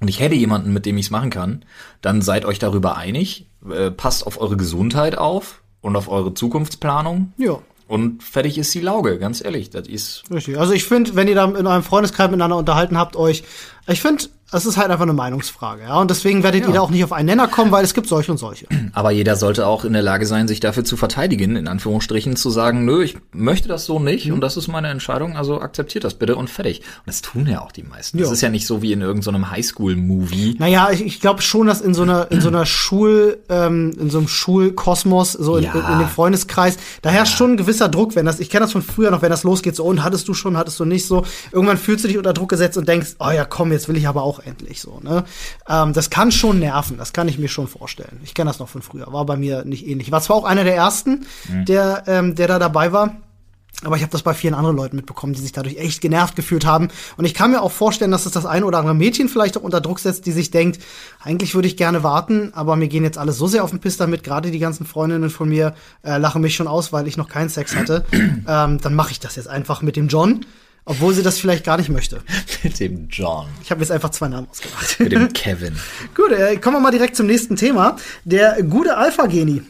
und ich hätte jemanden, mit dem ich es machen kann, dann seid euch darüber einig, äh, passt auf eure Gesundheit auf und auf eure Zukunftsplanung. Ja. Und fertig ist die Lauge, ganz ehrlich. Das ist Richtig. Also ich finde, wenn ihr da in eurem Freundeskreis miteinander unterhalten habt, euch, ich finde, es ist halt einfach eine Meinungsfrage, ja. Und deswegen werdet Ja. ihr da auch nicht auf einen Nenner kommen, weil es gibt solche und solche. Aber jeder sollte auch in der Lage sein, sich dafür zu verteidigen, in Anführungsstrichen, zu sagen, nö, ich möchte das so nicht Mhm. und das ist meine Entscheidung, also akzeptiert das bitte und fertig. Und das tun ja auch die meisten. Das Ja. ist ja nicht so wie in irgendeinem Highschool-Movie. Naja, ich, ich glaube schon, dass in so einer in so einer Schul ähm, in so einem Schulkosmos so in, Ja. in, in dem Freundeskreis, da herrscht schon ein gewisser Druck, wenn das ich kenne das von früher noch, wenn das losgeht so und hattest du schon, hattest du nicht so, irgendwann fühlst du dich unter Druck gesetzt und denkst, oh ja, komm, jetzt will ich aber auch endlich so, ne? Ähm, das kann schon nerven, das kann ich mir schon vorstellen. Ich kenne das noch von früher, war bei mir nicht ähnlich. War zwar auch einer der ersten, der ähm, der da dabei war, aber ich habe das bei vielen anderen Leuten mitbekommen, die sich dadurch echt genervt gefühlt haben. Und ich kann mir auch vorstellen, dass es das ein oder andere Mädchen vielleicht auch unter Druck setzt, die sich denkt, eigentlich würde ich gerne warten, aber mir gehen jetzt alle so sehr auf den Piss damit, gerade die ganzen Freundinnen von mir äh, lachen mich schon aus, weil ich noch keinen Sex hatte. ähm, dann mache ich das jetzt einfach mit dem John, obwohl sie das vielleicht gar nicht möchte. Mit dem John. Ich habe jetzt einfach zwei Namen ausgemacht. Mit dem Kevin. Gut, äh, kommen wir mal direkt zum nächsten Thema. Der gute Alpha-Geni.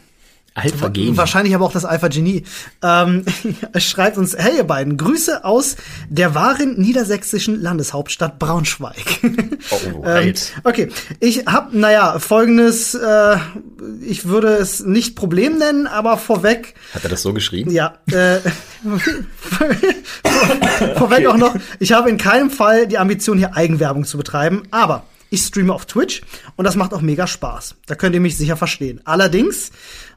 Alpha Geni. Wahrscheinlich aber auch das Alpha-Genie. Ähm, es schreibt uns, hey ihr beiden, Grüße aus der wahren niedersächsischen Landeshauptstadt Braunschweig. Oh, ähm, halt. okay, ich habe, naja, folgendes, äh, ich würde es nicht Problem nennen, aber vorweg, Hat er das so geschrieben? ja, äh, vorweg auch noch, ich habe in keinem Fall die Ambition, hier Eigenwerbung zu betreiben, aber ich streame auf Twitch und das macht auch mega Spaß. Da könnt ihr mich sicher verstehen. Allerdings,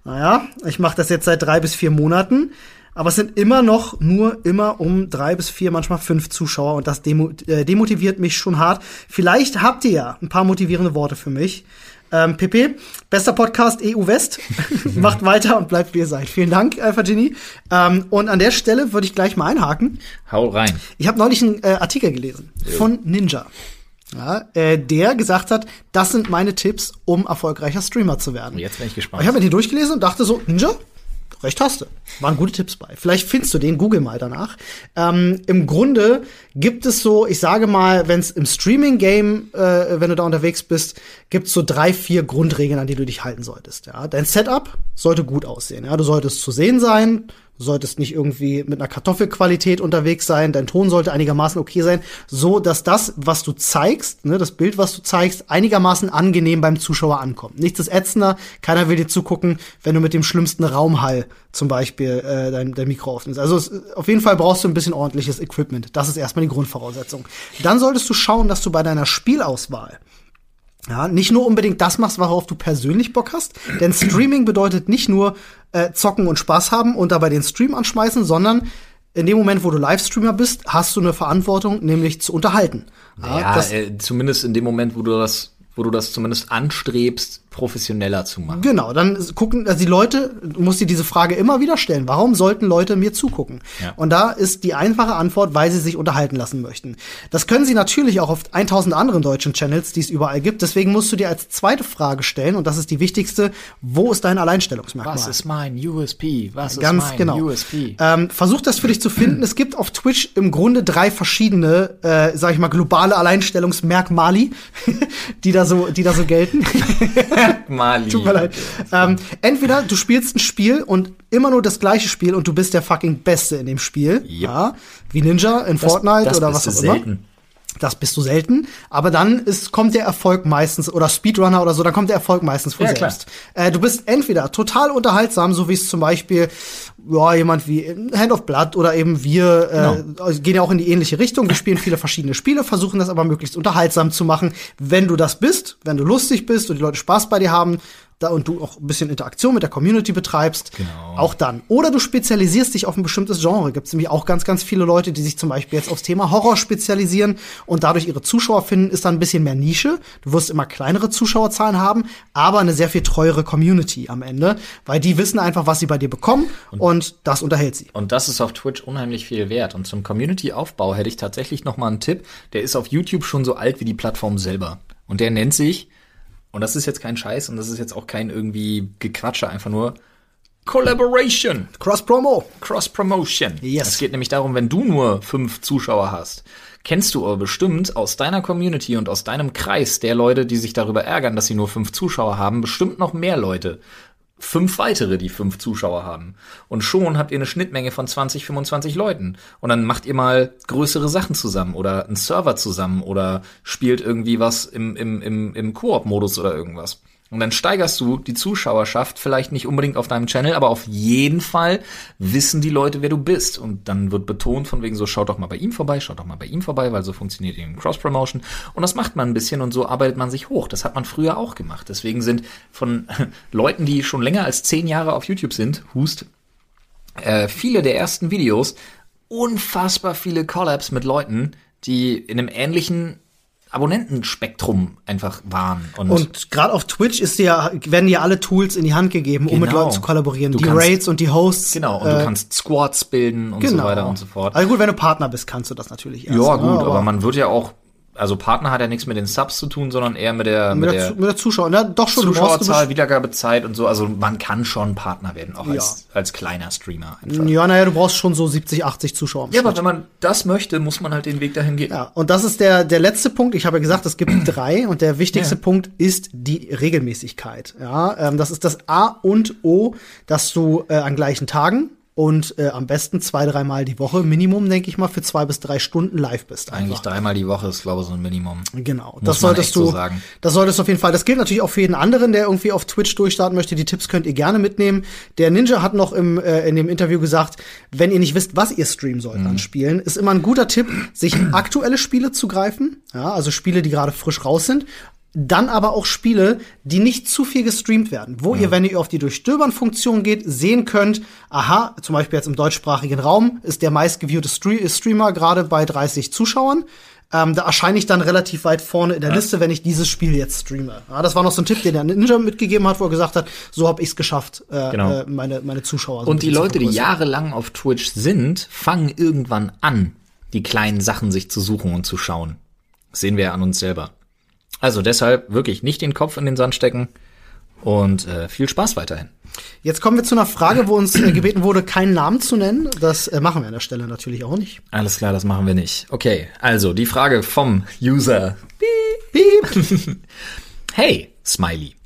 naja, ich mache das jetzt seit drei bis vier Monaten Aber es sind immer noch nur immer um drei bis vier, manchmal fünf Zuschauer und das äh, demotiviert mich schon hart. Vielleicht habt ihr ja ein paar motivierende Worte für mich. Ähm, PP, bester Podcast EU West. Macht weiter und bleibt wie ihr seid. Vielen Dank, Alpha Genie. Ähm, und an der Stelle würde ich gleich mal einhaken. Hau rein. Ich habe neulich einen äh, Artikel gelesen von Ninja. Ja, äh, der gesagt hat, das sind meine Tipps, um erfolgreicher Streamer zu werden. Jetzt bin ich gespannt. Ich habe mir die durchgelesen und dachte so, Ninja, recht hast du. Waren gute Tipps bei. Vielleicht findest du den, google mal danach. Ähm, Im Grunde gibt es so, ich sage mal, wenn es im Streaming-Game, äh, wenn du da unterwegs bist, gibt es so drei, vier Grundregeln, an die du dich halten solltest. Ja? Dein Setup sollte gut aussehen. Ja? Du solltest zu sehen sein, Solltest nicht irgendwie mit einer Kartoffelqualität unterwegs sein. Dein Ton sollte einigermaßen okay sein, so dass das, was du zeigst, ne, das Bild, was du zeigst, einigermaßen angenehm beim Zuschauer ankommt. Nichts ist ätzender. Keiner will dir zugucken, wenn du mit dem schlimmsten Raumhall zum Beispiel äh, dein, dein Mikro aufnimmst. Also es, auf jeden Fall brauchst du ein bisschen ordentliches Equipment. Das ist erstmal die Grundvoraussetzung. Dann solltest du schauen, dass du bei deiner Spielauswahl ja, nicht nur unbedingt das machst, worauf du persönlich Bock hast, denn Streaming bedeutet nicht nur äh, zocken und Spaß haben und dabei den Stream anschmeißen, sondern in dem Moment, wo du Livestreamer bist, hast du eine Verantwortung, nämlich zu unterhalten. Ja, ja äh, zumindest in dem Moment, wo du das, wo du das zumindest anstrebst, professioneller zu machen. Genau, dann gucken, also die Leute, du musst dir diese Frage immer wieder stellen, warum sollten Leute mir zugucken? Ja. Und da ist die einfache Antwort, weil sie sich unterhalten lassen möchten. Das können sie natürlich auch auf 1000 anderen deutschen Channels, die es überall gibt. Deswegen musst du dir als zweite Frage stellen, und das ist die wichtigste, wo ist dein Alleinstellungsmerkmal? Was ist mein USP? Was Ganz ist mein genau. USP? Ähm, versuch das für dich zu finden. Es gibt auf Twitch im Grunde drei verschiedene, äh, sag ich mal, globale Alleinstellungsmerkmali, die da so, die da so gelten. Mali. Tut mir leid. Ähm, entweder du spielst ein Spiel und immer nur das gleiche Spiel und du bist der fucking Beste in dem Spiel. Yep. Ja, wie Ninja in das, Fortnite das oder was auch selten. Das bist du selten, aber dann ist, kommt der Erfolg meistens, oder Speedrunner oder so, dann kommt der Erfolg meistens von Ja, selbst. Äh, du bist entweder total unterhaltsam, so wie es zum Beispiel ja, jemand wie Hand of Blood oder eben wir äh, gehen ja auch in die ähnliche Richtung. Wir spielen viele verschiedene Spiele, versuchen das aber möglichst unterhaltsam zu machen. Wenn du das bist, wenn du lustig bist und die Leute Spaß bei dir haben, da und du auch ein bisschen Interaktion mit der Community betreibst, Genau. auch dann. Oder du spezialisierst dich auf ein bestimmtes Genre. Gibt es nämlich auch ganz, ganz viele Leute, die sich zum Beispiel jetzt aufs Thema Horror spezialisieren und dadurch ihre Zuschauer finden, ist dann ein bisschen mehr Nische. Du wirst immer kleinere Zuschauerzahlen haben, aber eine sehr viel treuere Community am Ende, weil die wissen einfach, was sie bei dir bekommen und, das unterhält sie. Und das ist auf Twitch unheimlich viel wert. Und zum Community-Aufbau hätte ich tatsächlich noch mal einen Tipp. Der ist auf YouTube schon so alt wie die Plattform selber. Und der nennt sich, und das ist jetzt kein Scheiß und das ist jetzt auch kein irgendwie Gequatsche, einfach nur Collaboration. Cross-Promo. Cross-Promotion. Yes. Es geht nämlich darum, wenn du nur fünf Zuschauer hast, kennst du aber bestimmt aus deiner Community und aus deinem Kreis der Leute, die sich darüber ärgern, dass sie nur fünf Zuschauer haben, bestimmt noch mehr Leute. Fünf weitere, die fünf Zuschauer haben. Und schon habt ihr eine Schnittmenge von 20, 25 Leuten. Und dann macht ihr mal größere Sachen zusammen oder einen Server zusammen oder spielt irgendwie was im, im, im, im Koop-Modus oder irgendwas. Und dann steigerst du die Zuschauerschaft vielleicht nicht unbedingt auf deinem Channel, aber auf jeden Fall wissen die Leute, wer du bist. Und dann wird betont von wegen so, schaut doch mal bei ihm vorbei, schaut doch mal bei ihm vorbei, weil so funktioniert eben Cross-Promotion. Und das macht man ein bisschen und so arbeitet man sich hoch. Das hat man früher auch gemacht. Deswegen sind von Leuten, die schon länger als zehn Jahre auf YouTube sind, Hust, äh, viele der ersten Videos unfassbar viele Collabs mit Leuten, die in einem ähnlichen Abonnentenspektrum einfach waren. Und, Und gerade auf Twitch ist dir, ja- werden dir alle Tools in die Hand gegeben, um mit Genau. Leuten zu kollaborieren. Du die kannst- Raids und die Hosts. genau, und äh, du kannst Squads bilden und so weiter und so fort. Also gut, wenn du Partner bist, kannst du das natürlich erst. ja, ne? gut, aber, man wird ja auch, also Partner hat ja nichts mit den Subs zu tun, sondern eher mit der, mit, der, Zu- mit der Zuschauer, ne? Doch schon, Zuschauerzahl, Wiedergabezeit und so. Also man kann schon Partner werden, auch als, als kleiner Streamer. Einfach. Ja, naja, du brauchst schon so 70, 80 Zuschauer. Ja, aber Schnitt. wenn man das möchte, muss man halt den Weg dahin gehen. Ja, und das ist der, der letzte Punkt. Ich habe ja gesagt, es gibt drei und der wichtigste Ja. Punkt ist die Regelmäßigkeit. Ja, ähm, das ist das A und O, dass du äh, an gleichen Tagen und äh, am besten zwei, dreimal die Woche, Minimum, denke ich mal, für zwei bis drei Stunden live bist. Eigentlich einfach. dreimal die Woche ist, glaube ich, so ein Minimum. Genau, Muss das solltest du, so sagen. das solltest du auf jeden Fall. Das gilt natürlich auch für jeden anderen, der irgendwie auf Twitch durchstarten möchte. Die Tipps könnt ihr gerne mitnehmen. Der Ninja hat noch im, äh, in dem Interview gesagt, wenn ihr nicht wisst, was ihr streamen sollt Mhm. an Spielen, ist immer ein guter Tipp, sich aktuelle Spiele zu greifen. Ja, also Spiele, die gerade frisch raus sind. Dann aber auch Spiele, die nicht zu viel gestreamt werden, wo ihr, wenn ihr auf die Durchstöbern-Funktion geht, sehen könnt, aha, zum Beispiel jetzt im deutschsprachigen Raum ist der meistgeviewte Stre Streamer gerade bei 30 Zuschauern. Ähm, da erscheine ich dann relativ weit vorne in der Liste, wenn ich dieses Spiel jetzt streame. Ja, das war noch so ein Tipp, den der Ninja mitgegeben hat, wo er gesagt hat, so habe ich es geschafft, äh, Genau. äh, meine, meine Zuschauer. so Und die Leute, die jahrelang auf Twitch sind, fangen irgendwann an, die kleinen Sachen sich zu suchen und zu schauen. Das sehen wir ja an uns selber. Also deshalb wirklich nicht den Kopf in den Sand stecken und äh, viel Spaß weiterhin. Jetzt kommen wir zu einer Frage, wo uns äh, gebeten wurde, keinen Namen zu nennen. Das äh, machen wir an der Stelle natürlich auch nicht. Alles klar, das machen wir nicht. Okay, also die Frage vom User. Piep. Hey, Smiley.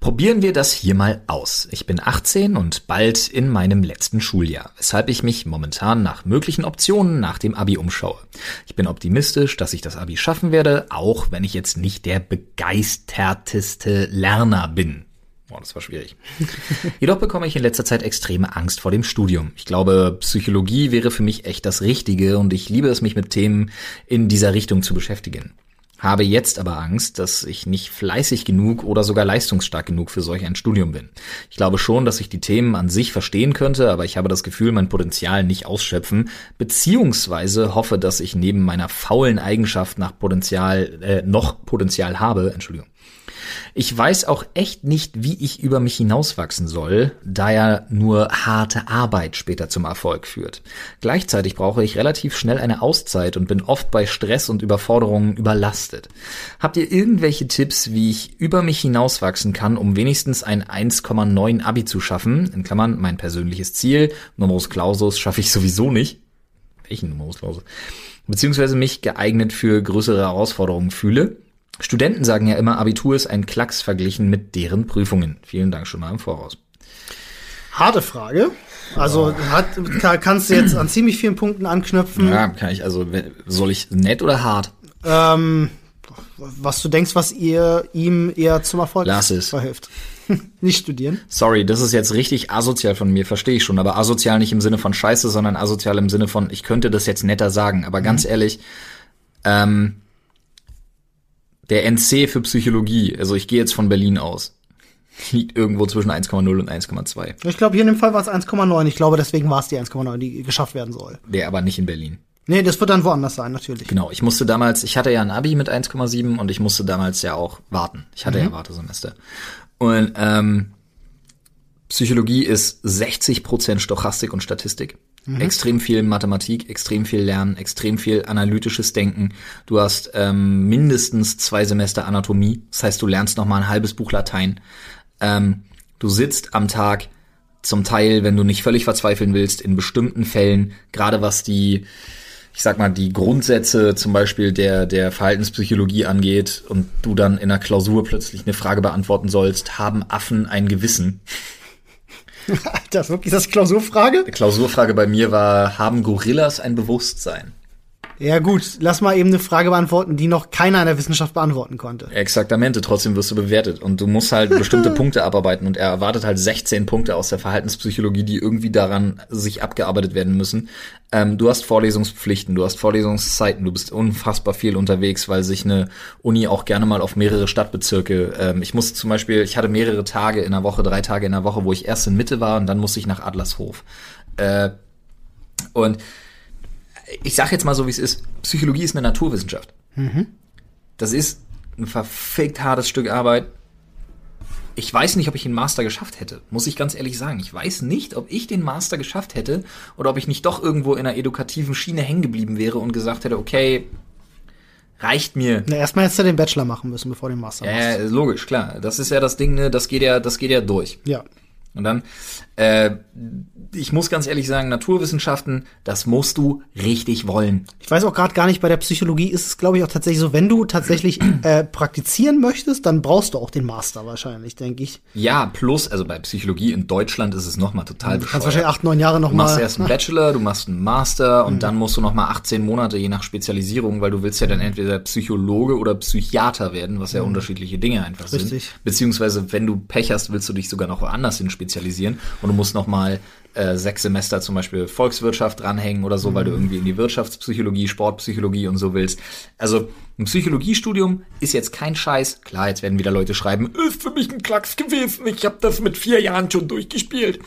Probieren wir das hier mal aus. Ich bin 18 und bald in meinem letzten Schuljahr, weshalb ich mich momentan nach möglichen Optionen nach dem Abi umschaue. Ich bin optimistisch, dass ich das Abi schaffen werde, auch wenn ich jetzt nicht der begeisterteste Lerner bin. Boah, das war schwierig. Jedoch bekomme ich in letzter Zeit extreme Angst vor dem Studium. Ich glaube, Psychologie wäre für mich echt das Richtige und ich liebe es, mich mit Themen in dieser Richtung zu beschäftigen. Habe jetzt aber Angst, dass ich nicht fleißig genug oder sogar leistungsstark genug für solch ein Studium bin. Ich glaube schon, dass ich die Themen an sich verstehen könnte, aber ich habe das Gefühl, mein Potenzial nicht ausschöpfen, beziehungsweise hoffe, dass ich neben meiner faulen Eigenschaft nach Potenzial, äh, noch Potenzial habe, Entschuldigung. Ich weiß auch echt nicht, wie ich über mich hinauswachsen soll, da ja nur harte Arbeit später zum Erfolg führt. Gleichzeitig brauche ich relativ schnell eine Auszeit und bin oft bei Stress und Überforderungen überlastet. Habt ihr irgendwelche Tipps, wie ich über mich hinauswachsen kann, um wenigstens ein 1,9 Abi zu schaffen? In Klammern mein persönliches Ziel. Numerus Clausus schaffe ich sowieso nicht. Welchen Numerus Clausus? Beziehungsweise mich geeignet für größere Herausforderungen fühle. Studenten sagen ja immer, Abitur ist ein Klacks verglichen mit deren Prüfungen. Vielen Dank schon mal im Voraus. Harte Frage. Also hat, ka- kannst du jetzt an ziemlich vielen Punkten anknüpfen. Ja, kann ich, also, soll ich nett oder hart? Ähm, was du denkst, was ihr ihm eher zum Erfolg Lass es. verhilft. Nicht studieren. Sorry, das ist jetzt richtig asozial von mir, verstehe ich schon, aber asozial nicht im Sinne von Scheiße, sondern asozial im Sinne von, ich könnte das jetzt netter sagen, aber ganz ehrlich, ähm, der NC für Psychologie, also ich gehe jetzt von Berlin aus, liegt irgendwo zwischen 1,0 und 1,2. Ich glaube, hier in dem Fall war es 1,9. Ich glaube, deswegen war es die 1,9, die geschafft werden soll. Der aber nicht in Berlin. Nee, das wird dann woanders sein, natürlich. Genau, ich musste damals, ich hatte ja ein Abi mit 1,7 und ich musste damals ja auch warten. Ich hatte ja Wartesemester. Und ähm, Psychologie ist 60% Stochastik und Statistik. Extrem viel Mathematik, extrem viel Lernen, extrem viel analytisches Denken. Du hast ähm, mindestens zwei Semester Anatomie. Das heißt, du lernst noch mal ein halbes Buch Latein. Ähm, du sitzt am Tag zum Teil, wenn du nicht völlig verzweifeln willst, in bestimmten Fällen, gerade was die, ich sag mal, die Grundsätze zum Beispiel der, der Verhaltenspsychologie angeht und du dann in einer Klausur plötzlich eine Frage beantworten sollst, haben Affen ein Gewissen? Das ist wirklich das Klausurfrage? Die Klausurfrage bei mir war, haben Gorillas ein Bewusstsein? Ja gut, lass mal eben eine Frage beantworten, die noch keiner in der Wissenschaft beantworten konnte. Exaktamente, trotzdem wirst du bewertet und du musst halt bestimmte Punkte abarbeiten und er erwartet halt 16 Punkte aus der Verhaltenspsychologie, die irgendwie daran sich abgearbeitet werden müssen. Ähm, du hast Vorlesungspflichten, du hast Vorlesungszeiten, du bist unfassbar viel unterwegs, weil sich eine Uni auch gerne mal auf mehrere Stadtbezirke, ähm, ich musste zum Beispiel, ich hatte mehrere Tage in der Woche, drei Tage in der Woche, wo ich erst in Mitte war und dann musste ich nach Adlershof. Äh, und ich sag jetzt mal so, wie es ist. Psychologie ist eine Naturwissenschaft. Das ist ein verfickt hartes Stück Arbeit. Ich weiß nicht, ob ich den Master geschafft hätte, muss ich ganz ehrlich sagen. Ich weiß nicht, ob ich den Master geschafft hätte oder ob ich nicht doch irgendwo in einer edukativen Schiene hängen geblieben wäre und gesagt hätte, okay, reicht mir. Na, erstmal hättest du den Bachelor machen müssen, bevor du den Master Ja, machst. ja, logisch, klar. Das ist ja das Ding, ne, das geht ja, das geht ja durch. Ja. Und dann, äh, ich muss ganz ehrlich sagen, Naturwissenschaften, das musst du richtig wollen. Ich weiß auch gerade gar nicht, bei der Psychologie ist es, glaube ich, auch tatsächlich so, wenn du tatsächlich äh, praktizieren möchtest, dann brauchst du auch den Master wahrscheinlich, denke ich. Ja, plus, also bei Psychologie in Deutschland ist es nochmal total Du bescheuert. kannst wahrscheinlich acht, neun Jahre noch Du machst erst einen Bachelor, du machst einen Master und dann musst du noch mal 18 Monate je nach Spezialisierung, weil du willst ja dann entweder Psychologe oder Psychiater werden, was ja unterschiedliche Dinge einfach Richtig. sind. Beziehungsweise, wenn du Pech hast, willst du dich sogar noch woanders hin spezialisieren. Und du musst noch mal äh, sechs Semester zum Beispiel Volkswirtschaft dranhängen oder so, weil du irgendwie in die Wirtschaftspsychologie, Sportpsychologie und so willst. Also ein Psychologiestudium ist jetzt kein Scheiß. Klar, jetzt werden wieder Leute schreiben, ist für mich ein Klacks gewesen, ich habe das mit vier Jahren schon durchgespielt.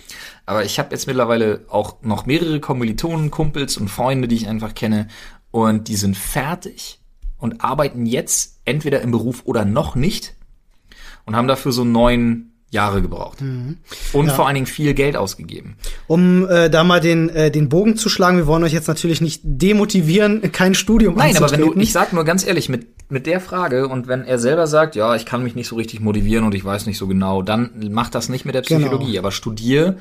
Aber ich habe jetzt mittlerweile auch noch mehrere Kommilitonen, Kumpels und Freunde, die ich einfach kenne und die sind fertig und arbeiten jetzt entweder im Beruf oder noch nicht und haben dafür so neun Jahre gebraucht. Mhm. Und ja. vor allen Dingen viel Geld ausgegeben. Um äh, da mal den, äh, den Bogen zu schlagen, wir wollen euch jetzt natürlich nicht demotivieren, kein Studium Nein, aber wenn du, ich sag nur ganz ehrlich, mit, mit der Frage und wenn er selber sagt, ja, ich kann mich nicht so richtig motivieren und ich weiß nicht so genau, dann mach das nicht mit der genau. Psychologie, genau. aber studier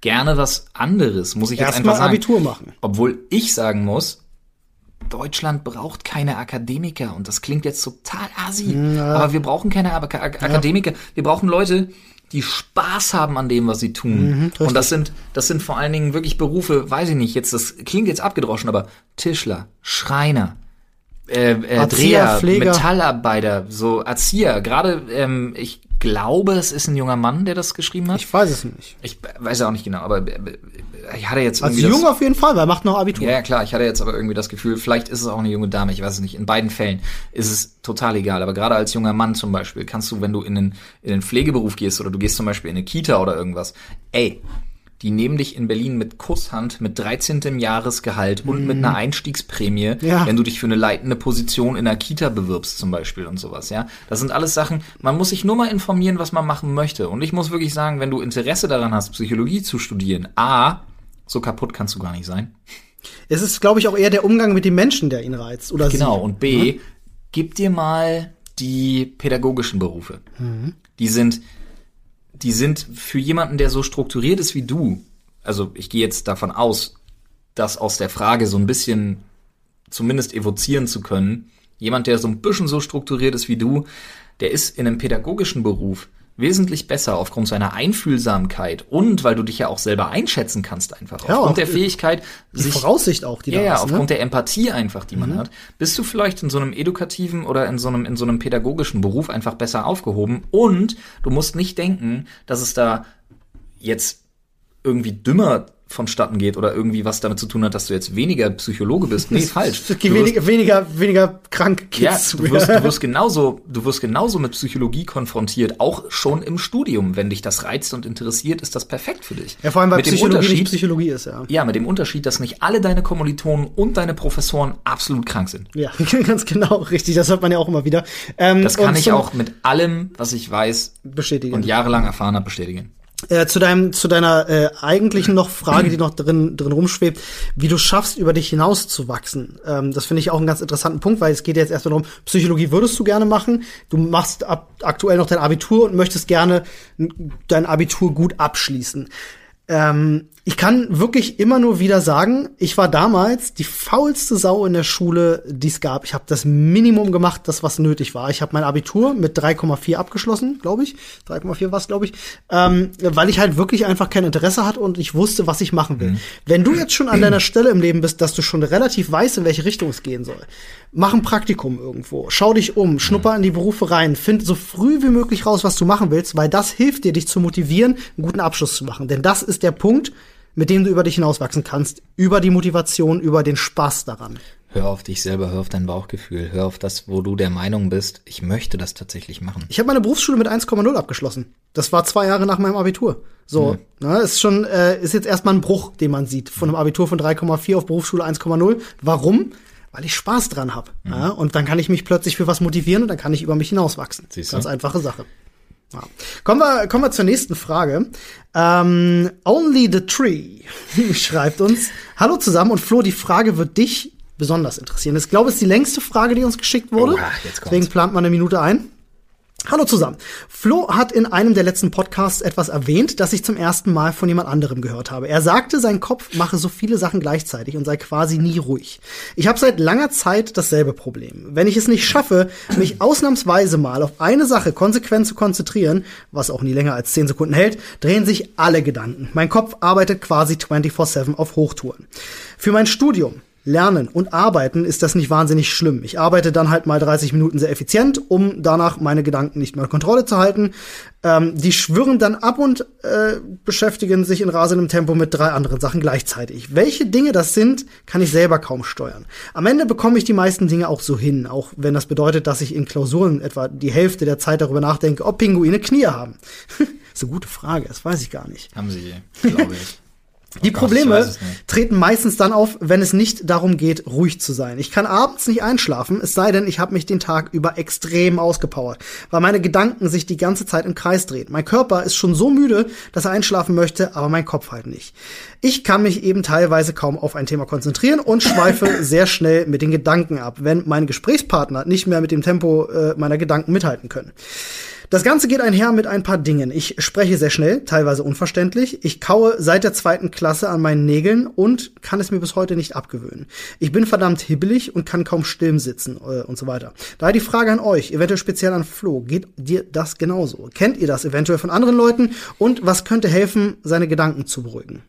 gerne was anderes, muss ich Erst jetzt einfach mal Abitur machen. Obwohl ich sagen muss, Deutschland braucht keine Akademiker. Und das klingt jetzt total assi, ja. aber wir brauchen keine Ak Akademiker, wir brauchen Leute, die Spaß haben an dem, was sie tun. Mhm, und das sind, das sind vor allen Dingen wirklich Berufe, weiß ich nicht, jetzt, das klingt jetzt abgedroschen, aber Tischler, Schreiner, äh, äh, Erzieher, Dreher, Pfleger. Metallarbeiter, so Erzieher. Gerade, ähm, ich glaube, es ist ein junger Mann, der das geschrieben hat. Ich weiß es nicht. Ich weiß auch nicht genau, aber äh, ich hatte jetzt irgendwie. Also jung das, auf jeden Fall, weil er macht noch Abitur. Ja, klar, ich hatte jetzt aber irgendwie das Gefühl, vielleicht ist es auch eine junge Dame, ich weiß es nicht. In beiden Fällen ist es total egal. Aber gerade als junger Mann zum Beispiel, kannst du, wenn du in den, in den Pflegeberuf gehst oder du gehst zum Beispiel in eine Kita oder irgendwas, ey, die nehmen dich in Berlin mit Kusshand, mit 13. Jahresgehalt und mit mhm. einer Einstiegsprämie, ja. wenn du dich für eine leitende Position in einer Kita bewirbst zum Beispiel und sowas, ja. Das sind alles Sachen, man muss sich nur mal informieren, was man machen möchte. Und ich muss wirklich sagen, wenn du Interesse daran hast, Psychologie zu studieren, A, so kaputt kannst du gar nicht sein. Es ist, glaube ich, auch eher der Umgang mit dem Menschen, der ihn reizt, oder Genau, sie. und B, mhm. gib dir mal die pädagogischen Berufe. Mhm. Die sind die sind für jemanden, der so strukturiert ist wie du, also ich gehe jetzt davon aus, das aus der Frage so ein bisschen zumindest evozieren zu können, jemand, der so ein bisschen so strukturiert ist wie du, der ist in einem pädagogischen Beruf wesentlich besser aufgrund seiner Einfühlsamkeit und weil du dich ja auch selber einschätzen kannst einfach. Ja, aufgrund der Fähigkeit, die sich, Voraussicht auch, die ja, da ja, ist, ne? aufgrund ne? der Empathie einfach, die man mhm. hat, bist du vielleicht in so einem edukativen oder in so einem, in so einem pädagogischen Beruf einfach besser aufgehoben und du musst nicht denken, dass es da jetzt irgendwie dümmer vonstatten geht oder irgendwie was damit zu tun hat, dass du jetzt weniger Psychologe bist. Nee, falsch. Du weniger, weniger, weniger kranke Kids. Ja, du wirst, du wirst genauso, du wirst genauso mit Psychologie konfrontiert, auch schon im Studium. Wenn dich das reizt und interessiert, ist das perfekt für dich. Ja, vor allem, weil mit Psychologie nicht Psychologie ist, ja. Ja, mit dem Unterschied, dass nicht alle deine Kommilitonen und deine Professoren absolut krank sind. Ja, ganz genau, richtig. Das hört man ja auch immer wieder. Ähm, das kann ich auch mit allem, was ich weiß bestätigen. und jahrelang erfahren habe, bestätigen. Äh, zu deinem zu deiner äh, eigentlichen noch Frage, die noch drin drin rumschwebt, wie du schaffst, über dich hinaus zu wachsen. Ähm, das finde ich auch einen ganz interessanten Punkt, weil es geht jetzt erstmal darum, Psychologie würdest du gerne machen. Du machst ab, aktuell noch dein Abitur und möchtest gerne dein Abitur gut abschließen. Ähm, ich kann wirklich immer nur wieder sagen, ich war damals die faulste Sau in der Schule, die es gab. Ich habe das Minimum gemacht, das was nötig war. Ich habe mein Abitur mit 3,4 abgeschlossen, glaube ich. 3,4 war es, glaube ich, ähm, weil ich halt wirklich einfach kein Interesse hatte und ich wusste, was ich machen will. Mhm. Wenn du jetzt schon an deiner Stelle im Leben bist, dass du schon relativ weißt, in welche Richtung es gehen soll, mach ein Praktikum irgendwo, schau dich um, schnupper in die Berufe rein, find so früh wie möglich raus, was du machen willst, weil das hilft dir, dich zu motivieren, einen guten Abschluss zu machen. Denn das ist der Punkt, mit dem du über dich hinauswachsen kannst, über die Motivation, über den Spaß daran. Hör auf dich selber, hör auf dein Bauchgefühl, hör auf das, wo du der Meinung bist, ich möchte das tatsächlich machen. Ich habe meine Berufsschule mit 1,0 abgeschlossen. Das war zwei Jahre nach meinem Abitur. So, mhm. ne, ist schon, äh, ist jetzt erstmal ein Bruch, den man sieht. Von einem Abitur von 3,4 auf Berufsschule 1,0. Warum? Weil ich Spaß dran habe. Mhm. Ja, und dann kann ich mich plötzlich für was motivieren und dann kann ich über mich hinauswachsen. Siehst du? Ganz einfache Sache. Ja. Kommen, wir, kommen wir zur nächsten Frage. Ähm, Only the Tree schreibt uns. Hallo zusammen und Flo, die Frage wird dich besonders interessieren. Ich glaube, es ist die längste Frage, die uns geschickt wurde. Oha, Deswegen plant man eine Minute ein. Hallo zusammen. Flo hat in einem der letzten Podcasts etwas erwähnt, das ich zum ersten Mal von jemand anderem gehört habe. Er sagte, sein Kopf mache so viele Sachen gleichzeitig und sei quasi nie ruhig. Ich habe seit langer Zeit dasselbe Problem. Wenn ich es nicht schaffe, mich ausnahmsweise mal auf eine Sache konsequent zu konzentrieren, was auch nie länger als 10 Sekunden hält, drehen sich alle Gedanken. Mein Kopf arbeitet quasi 24/7 auf Hochtouren. Für mein Studium Lernen und Arbeiten ist das nicht wahnsinnig schlimm. Ich arbeite dann halt mal 30 Minuten sehr effizient, um danach meine Gedanken nicht mehr Kontrolle zu halten. Ähm, die schwirren dann ab und äh, beschäftigen sich in rasendem Tempo mit drei anderen Sachen gleichzeitig. Welche Dinge das sind, kann ich selber kaum steuern. Am Ende bekomme ich die meisten Dinge auch so hin, auch wenn das bedeutet, dass ich in Klausuren etwa die Hälfte der Zeit darüber nachdenke, ob Pinguine Knie haben. eine gute Frage, das weiß ich gar nicht. Haben sie, glaube ich. Die oh Probleme treten meistens dann auf, wenn es nicht darum geht, ruhig zu sein. Ich kann abends nicht einschlafen, es sei denn, ich habe mich den Tag über extrem ausgepowert, weil meine Gedanken sich die ganze Zeit im Kreis drehen. Mein Körper ist schon so müde, dass er einschlafen möchte, aber mein Kopf halt nicht. Ich kann mich eben teilweise kaum auf ein Thema konzentrieren und schweife sehr schnell mit den Gedanken ab, wenn meine Gesprächspartner nicht mehr mit dem Tempo äh, meiner Gedanken mithalten können. Das Ganze geht einher mit ein paar Dingen. Ich spreche sehr schnell, teilweise unverständlich. Ich kaue seit der zweiten Klasse an meinen Nägeln und kann es mir bis heute nicht abgewöhnen. Ich bin verdammt hibbelig und kann kaum still sitzen äh, und so weiter. Daher die Frage an euch, eventuell speziell an Flo, geht dir das genauso? Kennt ihr das eventuell von anderen Leuten? Und was könnte helfen, seine Gedanken zu beruhigen?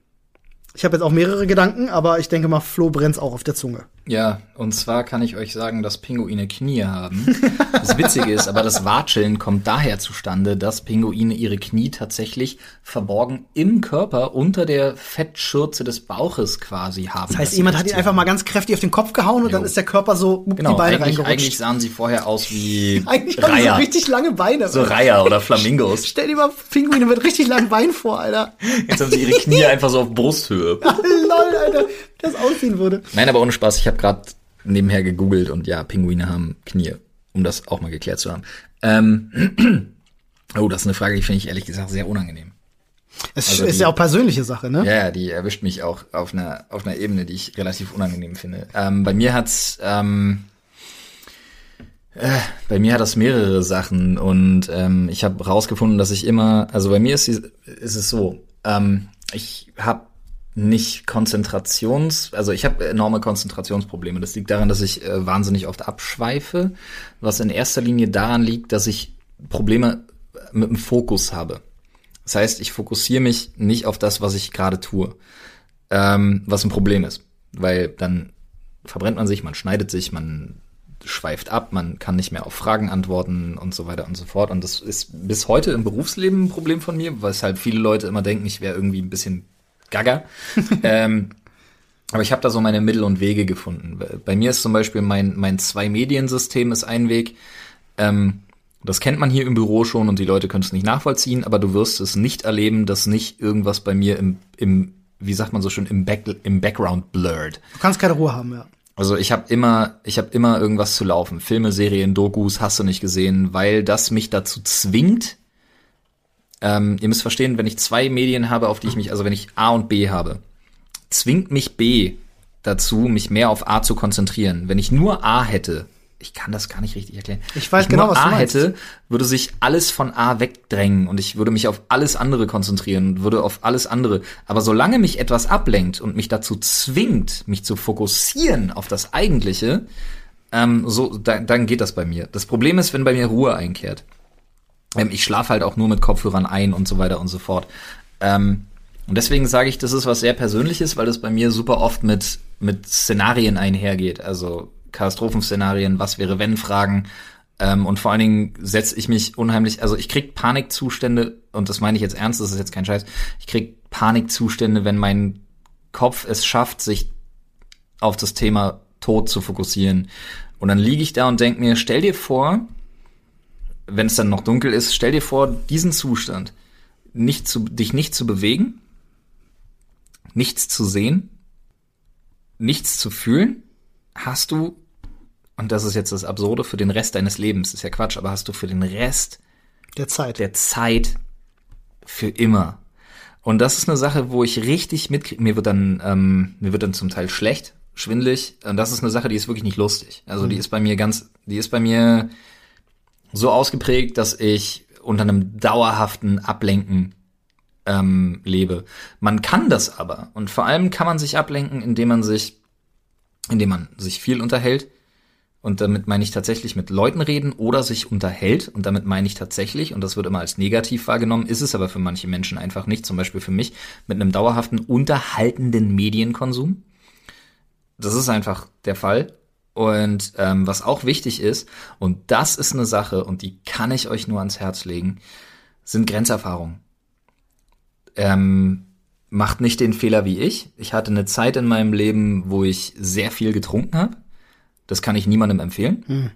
Ich habe jetzt auch mehrere Gedanken, aber ich denke mal, Flo brennt's auch auf der Zunge. Ja, und zwar kann ich euch sagen, dass Pinguine Knie haben. Das Witzige ist, aber das Watscheln kommt daher zustande, dass Pinguine ihre Knie tatsächlich verborgen im Körper unter der Fettschürze des Bauches quasi haben. Das heißt, jemand hat ihn einfach mal ganz kräftig auf den Kopf gehauen und jo. dann ist der Körper so genau, die Beine eigentlich, reingerutscht. Eigentlich sahen sie vorher aus wie eigentlich Reiher. Haben sie richtig lange Beine. So Reiher oder Flamingos. Stell dir mal Pinguine mit richtig langen Beinen vor, Alter. Jetzt haben sie ihre Knie einfach so auf Brusthöhe. Lol, Alter, das aussehen würde. Nein, aber ohne Spaß, ich habe gerade nebenher gegoogelt und ja, Pinguine haben Knie, um das auch mal geklärt zu haben. Ähm, oh, das ist eine Frage, die finde ich ehrlich gesagt sehr unangenehm. Es also ist die, ja auch persönliche Sache, ne? Ja, die erwischt mich auch auf einer auf einer Ebene, die ich relativ unangenehm finde. Ähm, bei mir hat's ähm, äh, bei mir hat das mehrere Sachen und ähm, ich habe rausgefunden, dass ich immer, also bei mir ist, die, ist es so, ähm, ich habe nicht Konzentrations, also ich habe enorme Konzentrationsprobleme. Das liegt daran, dass ich äh, wahnsinnig oft abschweife, was in erster Linie daran liegt, dass ich Probleme mit dem Fokus habe. Das heißt, ich fokussiere mich nicht auf das, was ich gerade tue, ähm, was ein Problem ist, weil dann verbrennt man sich, man schneidet sich, man schweift ab, man kann nicht mehr auf Fragen antworten und so weiter und so fort. Und das ist bis heute im Berufsleben ein Problem von mir, weil es halt viele Leute immer denken, ich wäre irgendwie ein bisschen gaga. ähm, aber ich habe da so meine Mittel und Wege gefunden. Bei mir ist zum Beispiel mein, mein Zwei-Medien-System ist ein Weg. Ähm, das kennt man hier im Büro schon und die Leute können es nicht nachvollziehen, aber du wirst es nicht erleben, dass nicht irgendwas bei mir im, im wie sagt man so schön, im, Back, im Background blurred. Du kannst keine Ruhe haben, ja. Also ich habe immer, ich habe immer irgendwas zu laufen. Filme, Serien, Dokus, hast du nicht gesehen, weil das mich dazu zwingt, ähm, ihr müsst verstehen, wenn ich zwei Medien habe, auf die ich mich, also wenn ich A und B habe, zwingt mich B dazu, mich mehr auf A zu konzentrieren. Wenn ich nur A hätte, ich kann das gar nicht richtig erklären. Ich weiß Wenn ich genau, was A du meinst. hätte, würde sich alles von A wegdrängen und ich würde mich auf alles andere konzentrieren, würde auf alles andere. Aber solange mich etwas ablenkt und mich dazu zwingt, mich zu fokussieren auf das Eigentliche, ähm, so, da, dann geht das bei mir. Das Problem ist, wenn bei mir Ruhe einkehrt. Ähm, ich schlafe halt auch nur mit Kopfhörern ein und so weiter und so fort. Ähm, und deswegen sage ich, das ist was sehr Persönliches, weil das bei mir super oft mit, mit Szenarien einhergeht. Also Katastrophenszenarien, was wäre wenn Fragen. Ähm, und vor allen Dingen setze ich mich unheimlich, also ich krieg Panikzustände, und das meine ich jetzt ernst, das ist jetzt kein Scheiß, ich krieg Panikzustände, wenn mein Kopf es schafft, sich auf das Thema Tod zu fokussieren. Und dann liege ich da und denke mir, stell dir vor, wenn es dann noch dunkel ist, stell dir vor, diesen Zustand, nicht zu, dich nicht zu bewegen, nichts zu sehen, nichts zu fühlen, hast du, und das ist jetzt das Absurde, für den Rest deines Lebens, ist ja Quatsch, aber hast du für den Rest der Zeit, der Zeit für immer. Und das ist eine Sache, wo ich richtig mitkriege. Mir wird dann, ähm, mir wird dann zum Teil schlecht, schwindlig. Und das ist eine Sache, die ist wirklich nicht lustig. Also die mhm. ist bei mir ganz, die ist bei mir so ausgeprägt, dass ich unter einem dauerhaften Ablenken ähm, lebe. Man kann das aber und vor allem kann man sich ablenken, indem man sich, indem man sich viel unterhält und damit meine ich tatsächlich mit Leuten reden oder sich unterhält und damit meine ich tatsächlich und das wird immer als negativ wahrgenommen, ist es aber für manche Menschen einfach nicht. Zum Beispiel für mich mit einem dauerhaften unterhaltenden Medienkonsum Das ist einfach der Fall. Und ähm, was auch wichtig ist, und das ist eine Sache, und die kann ich euch nur ans Herz legen, sind Grenzerfahrungen. Ähm, macht nicht den Fehler wie ich. Ich hatte eine Zeit in meinem Leben, wo ich sehr viel getrunken habe. Das kann ich niemandem empfehlen. Hm.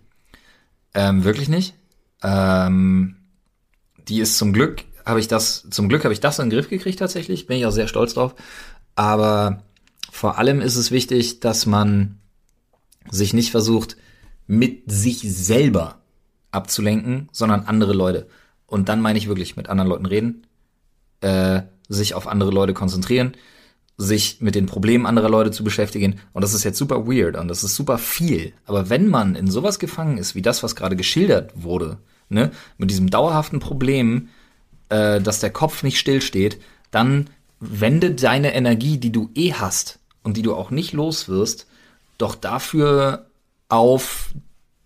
Ähm, wirklich nicht. Ähm, die ist zum Glück, habe ich das, zum Glück habe ich das in den Griff gekriegt tatsächlich. Bin ich auch sehr stolz drauf. Aber vor allem ist es wichtig, dass man sich nicht versucht, mit sich selber abzulenken, sondern andere Leute. Und dann meine ich wirklich mit anderen Leuten reden, äh, sich auf andere Leute konzentrieren, sich mit den Problemen anderer Leute zu beschäftigen. Und das ist jetzt super weird und das ist super viel. Aber wenn man in sowas gefangen ist, wie das, was gerade geschildert wurde, ne, mit diesem dauerhaften Problem, äh, dass der Kopf nicht stillsteht, dann wende deine Energie, die du eh hast und die du auch nicht los wirst, doch dafür auf,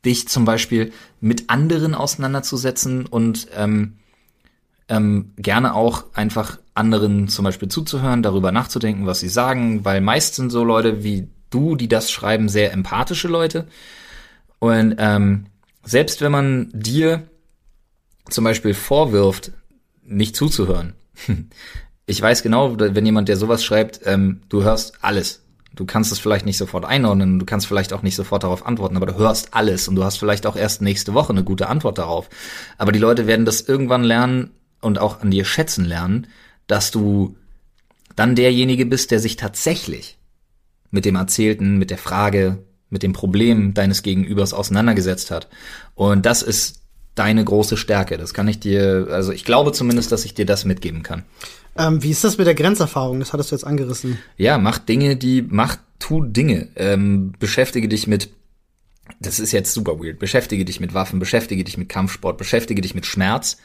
dich zum Beispiel mit anderen auseinanderzusetzen und ähm, ähm, gerne auch einfach anderen zum Beispiel zuzuhören, darüber nachzudenken, was sie sagen, weil meist sind so Leute wie du, die das schreiben, sehr empathische Leute. Und ähm, selbst wenn man dir zum Beispiel vorwirft, nicht zuzuhören, ich weiß genau, wenn jemand, der sowas schreibt, ähm, du hörst alles. Du kannst es vielleicht nicht sofort einordnen, du kannst vielleicht auch nicht sofort darauf antworten, aber du hörst alles und du hast vielleicht auch erst nächste Woche eine gute Antwort darauf. Aber die Leute werden das irgendwann lernen und auch an dir schätzen lernen, dass du dann derjenige bist, der sich tatsächlich mit dem Erzählten, mit der Frage, mit dem Problem deines Gegenübers auseinandergesetzt hat. Und das ist deine große Stärke. Das kann ich dir, also ich glaube zumindest, dass ich dir das mitgeben kann. Ähm, wie ist das mit der Grenzerfahrung? Das hattest du jetzt angerissen. Ja, mach Dinge, die, mach, tu Dinge. Ähm, beschäftige dich mit, das ist jetzt super weird, beschäftige dich mit Waffen, beschäftige dich mit Kampfsport, beschäftige dich mit Schmerz.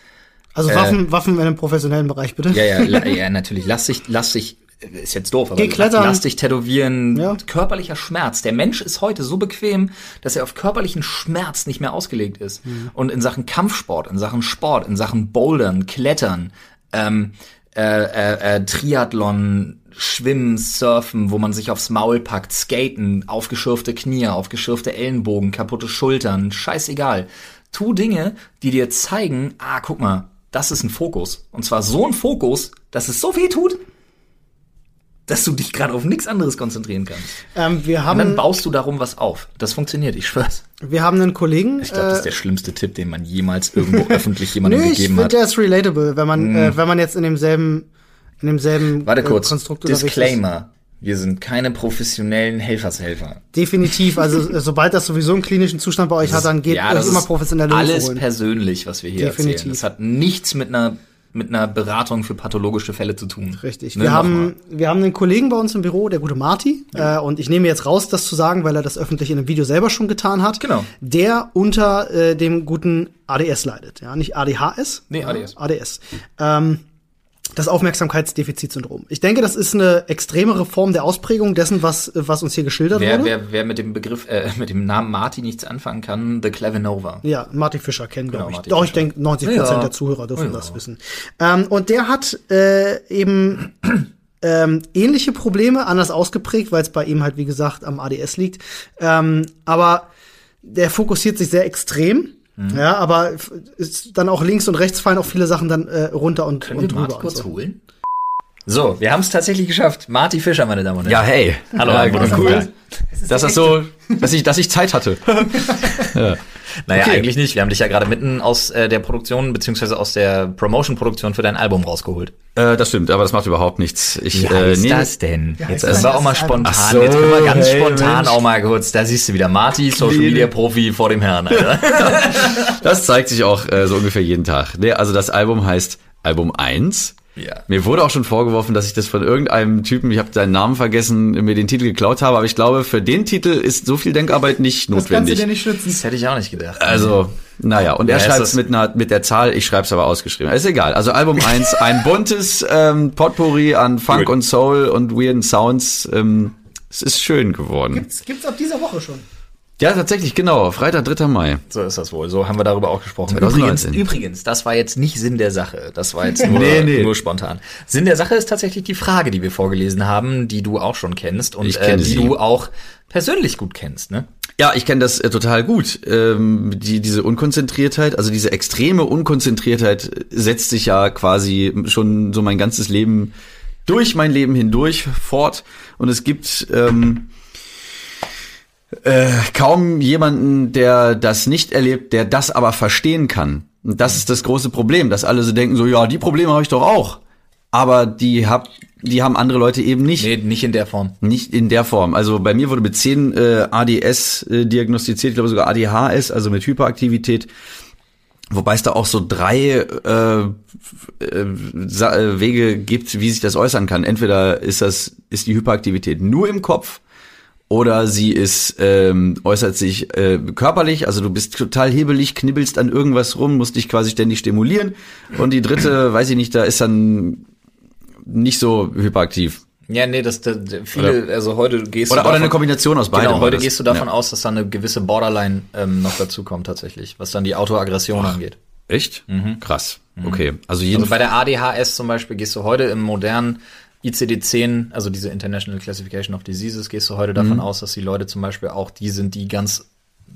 Also Waffen, Waffen in einem professionellen Bereich, bitte. Ja, ja, ja, natürlich. Lass dich, lass dich, ist jetzt doof, aber lass dich tätowieren. Ja. Körperlicher Schmerz. Der Mensch ist heute so bequem, dass er auf körperlichen Schmerz nicht mehr ausgelegt ist. Und in Sachen Kampfsport, in Sachen Sport, in Sachen Bouldern, Klettern, ähm, äh, äh, äh, Triathlon, Schwimmen, Surfen, wo man sich aufs Maul packt, Skaten, aufgeschürfte Knie, aufgeschürfte Ellenbogen, kaputte Schultern, scheißegal. Tu Dinge, die dir zeigen, ah, guck mal, das ist ein Fokus. Und zwar so ein Fokus, dass es so weh tut, dass du dich gerade auf nichts anderes konzentrieren kannst. Ähm, wir Und dann haben, baust du darum was auf. Das funktioniert, ich schwör's. wir haben einen Kollegen. Ich glaube, das ist der schlimmste Tipp, den man jemals irgendwo öffentlich jemandem Nö, ich gegeben finde, hat. der ist relatable, wenn man, äh, wenn man jetzt in demselben, in demselben Warte äh, kurz. Konstrukt unterwegs ist. Disclaimer. Wir sind keine professionellen Helfershelfer. Definitiv. Also äh, sobald das sowieso einen klinischen Zustand bei euch hat, dann geht Ja, das immer professionelle Alles holen. persönlich, was wir hier Definitiv. erzählen. Das hat nichts mit einer mit einer Beratung für pathologische Fälle zu tun. Richtig. Ne, wir haben, wir haben einen Kollegen bei uns im Büro, der gute Marty, äh, und ich nehme jetzt raus, das zu sagen, weil er das öffentlich in einem Video selber schon getan hat. Genau. Der unter äh, dem guten ADS leidet, ja, nicht ADHS. Nee, ja, ADS. ADS. Ähm, das Aufmerksamkeitsdefizitsyndrom. Ich denke, das ist eine extremere Form der Ausprägung dessen, was, was uns hier geschildert Wer, wurde. wer, wer mit dem Begriff, äh, mit dem Namen Marty nichts anfangen kann, The Clevenova. Ja, Marty Fischer kennen, Genau, glaube ich. Marty Doch, ich denke, 90 Prozent Ja. der Zuhörer dürfen Ja. das wissen. Ähm, und der hat äh, eben ähm, ähnliche Probleme, anders ausgeprägt, weil es bei ihm halt, wie gesagt, am ADS liegt. Ähm, aber der fokussiert sich sehr extrem. Mhm. Ja, aber ist dann auch links und rechts fallen auch viele Sachen dann äh, runter und, Können und wir drüber. kurz so. holen? So, wir haben es tatsächlich geschafft. Marty Fischer, meine Damen und Ja, Herren. hey. Hallo, ja, cool. Dass das so, dass ich, dass ich Zeit hatte. ja. Naja, Okay. eigentlich nicht. Wir haben dich ja gerade mitten aus äh, der Produktion beziehungsweise aus der Promotion-Produktion für dein Album rausgeholt. Äh, das stimmt, aber das macht überhaupt nichts. Ich, Wie äh, heißt nehme- das denn? Jetzt das war auch mal spontan. So, Jetzt können wir ganz hey, spontan Mensch. auch mal kurz. Da siehst du wieder Marty, Social Media Profi vor dem Herrn, Alter. Das zeigt sich auch äh, so ungefähr jeden Tag. Nee, also das Album heißt Album 1. Ja. Mir wurde auch schon vorgeworfen, dass ich das von irgendeinem Typen, ich habe seinen Namen vergessen, mir den Titel geklaut habe, aber ich glaube, für den Titel ist so viel Denkarbeit nicht Das kannst du notwendig. dir nicht schützen. Das hätte ich auch nicht gedacht. Also, naja, und er Ja, schreibt es mit, einer, mit der Zahl, ich schreibe es aber ausgeschrieben. Ist egal. Also Album 1, ein buntes ähm, Potpourri an Funk Gut. und Soul und weirden Sounds. Ähm, es ist schön geworden. Gibt's, gibt's ab dieser Woche schon. Ja, tatsächlich, genau. Freitag, 3. Mai. So ist das wohl. So haben wir darüber auch gesprochen. 2019. Übrigens, übrigens, das war jetzt nicht Sinn der Sache. Das war jetzt nur, Nee, nee. nur spontan. Sinn der Sache ist tatsächlich die Frage, die wir vorgelesen haben, die du auch schon kennst und äh, die sie. du auch persönlich gut kennst, ne? Ja, ich kenne das äh, total gut. Ähm, die, diese Unkonzentriertheit, also diese extreme Unkonzentriertheit setzt sich ja quasi schon so mein ganzes Leben durch mein Leben hindurch fort. Und es gibt ähm, äh, kaum jemanden, der das nicht erlebt, der das aber verstehen kann. Und das ist das große Problem, dass alle so denken, so ja, die Probleme habe ich doch auch. Aber die hab, die haben andere Leute eben nicht. Nee, nicht in der Form. Nicht in der Form. Also bei mir wurde mit 10 äh, ADS äh, diagnostiziert, ich glaube sogar ADHS, also mit Hyperaktivität. Wobei es da auch so drei äh, äh, äh, Wege gibt, wie sich das äußern kann. Entweder ist das ist die Hyperaktivität nur im Kopf oder sie ist ähm, äußert sich äh, körperlich, also du bist total hebelig, knibbelst an irgendwas rum, musst dich quasi ständig stimulieren. Und die dritte, weiß ich nicht, da ist dann nicht so hyperaktiv. Ja, nee, das, das viele, also heute gehst Oder, du oder davon, eine Kombination aus beidem. Genau, heute gehst du davon ja. aus, dass da eine gewisse Borderline ähm, noch dazu kommt tatsächlich, was dann die Autoaggression angeht. Echt? Krass. Okay. Also jeden Mhm. Also bei der ADHS zum Beispiel gehst du heute im modernen ICD-10, also diese International Classification of Diseases, gehst du heute Mhm. davon aus, dass die Leute zum Beispiel auch die sind, die ganz,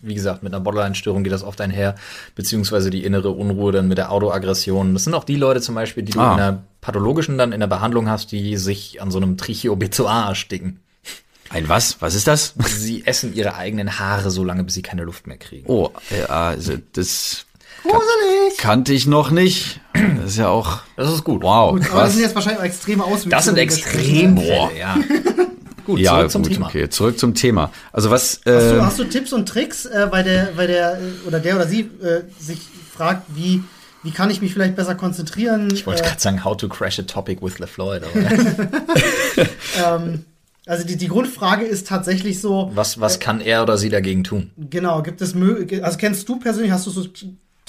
wie gesagt, mit einer Borderline-Störung geht das oft einher, beziehungsweise die innere Unruhe dann mit der Autoaggression. Das sind auch die Leute zum Beispiel, die du Ah. in der pathologischen dann in der Behandlung hast, die sich an so einem Trichiobezoar ersticken. ein was? Was ist das? Sie essen ihre eigenen Haare so lange, bis sie keine Luft mehr kriegen. Oh, ja, also das Gruselig. kannte ich noch nicht. Das ist ja auch Das ist gut. wow. Gut, aber das sind jetzt wahrscheinlich auch extreme Auswirkungen. Das sind sprechen. Extremfälle, ja. gut, ja, zurück zum gut, Thema. okay. Zurück zum Thema. Also was? Hast du, Äh, hast du Tipps und Tricks, äh, weil der, weil der äh, oder der oder sie äh, sich fragt, wie, wie kann ich mich vielleicht besser konzentrieren? Ich wollte äh, gerade sagen, how to crash a topic with LeFloid. Ähm, also die, die Grundfrage ist tatsächlich so, was, was kann er oder sie dagegen tun? genau, gibt es also kennst du persönlich, hast du so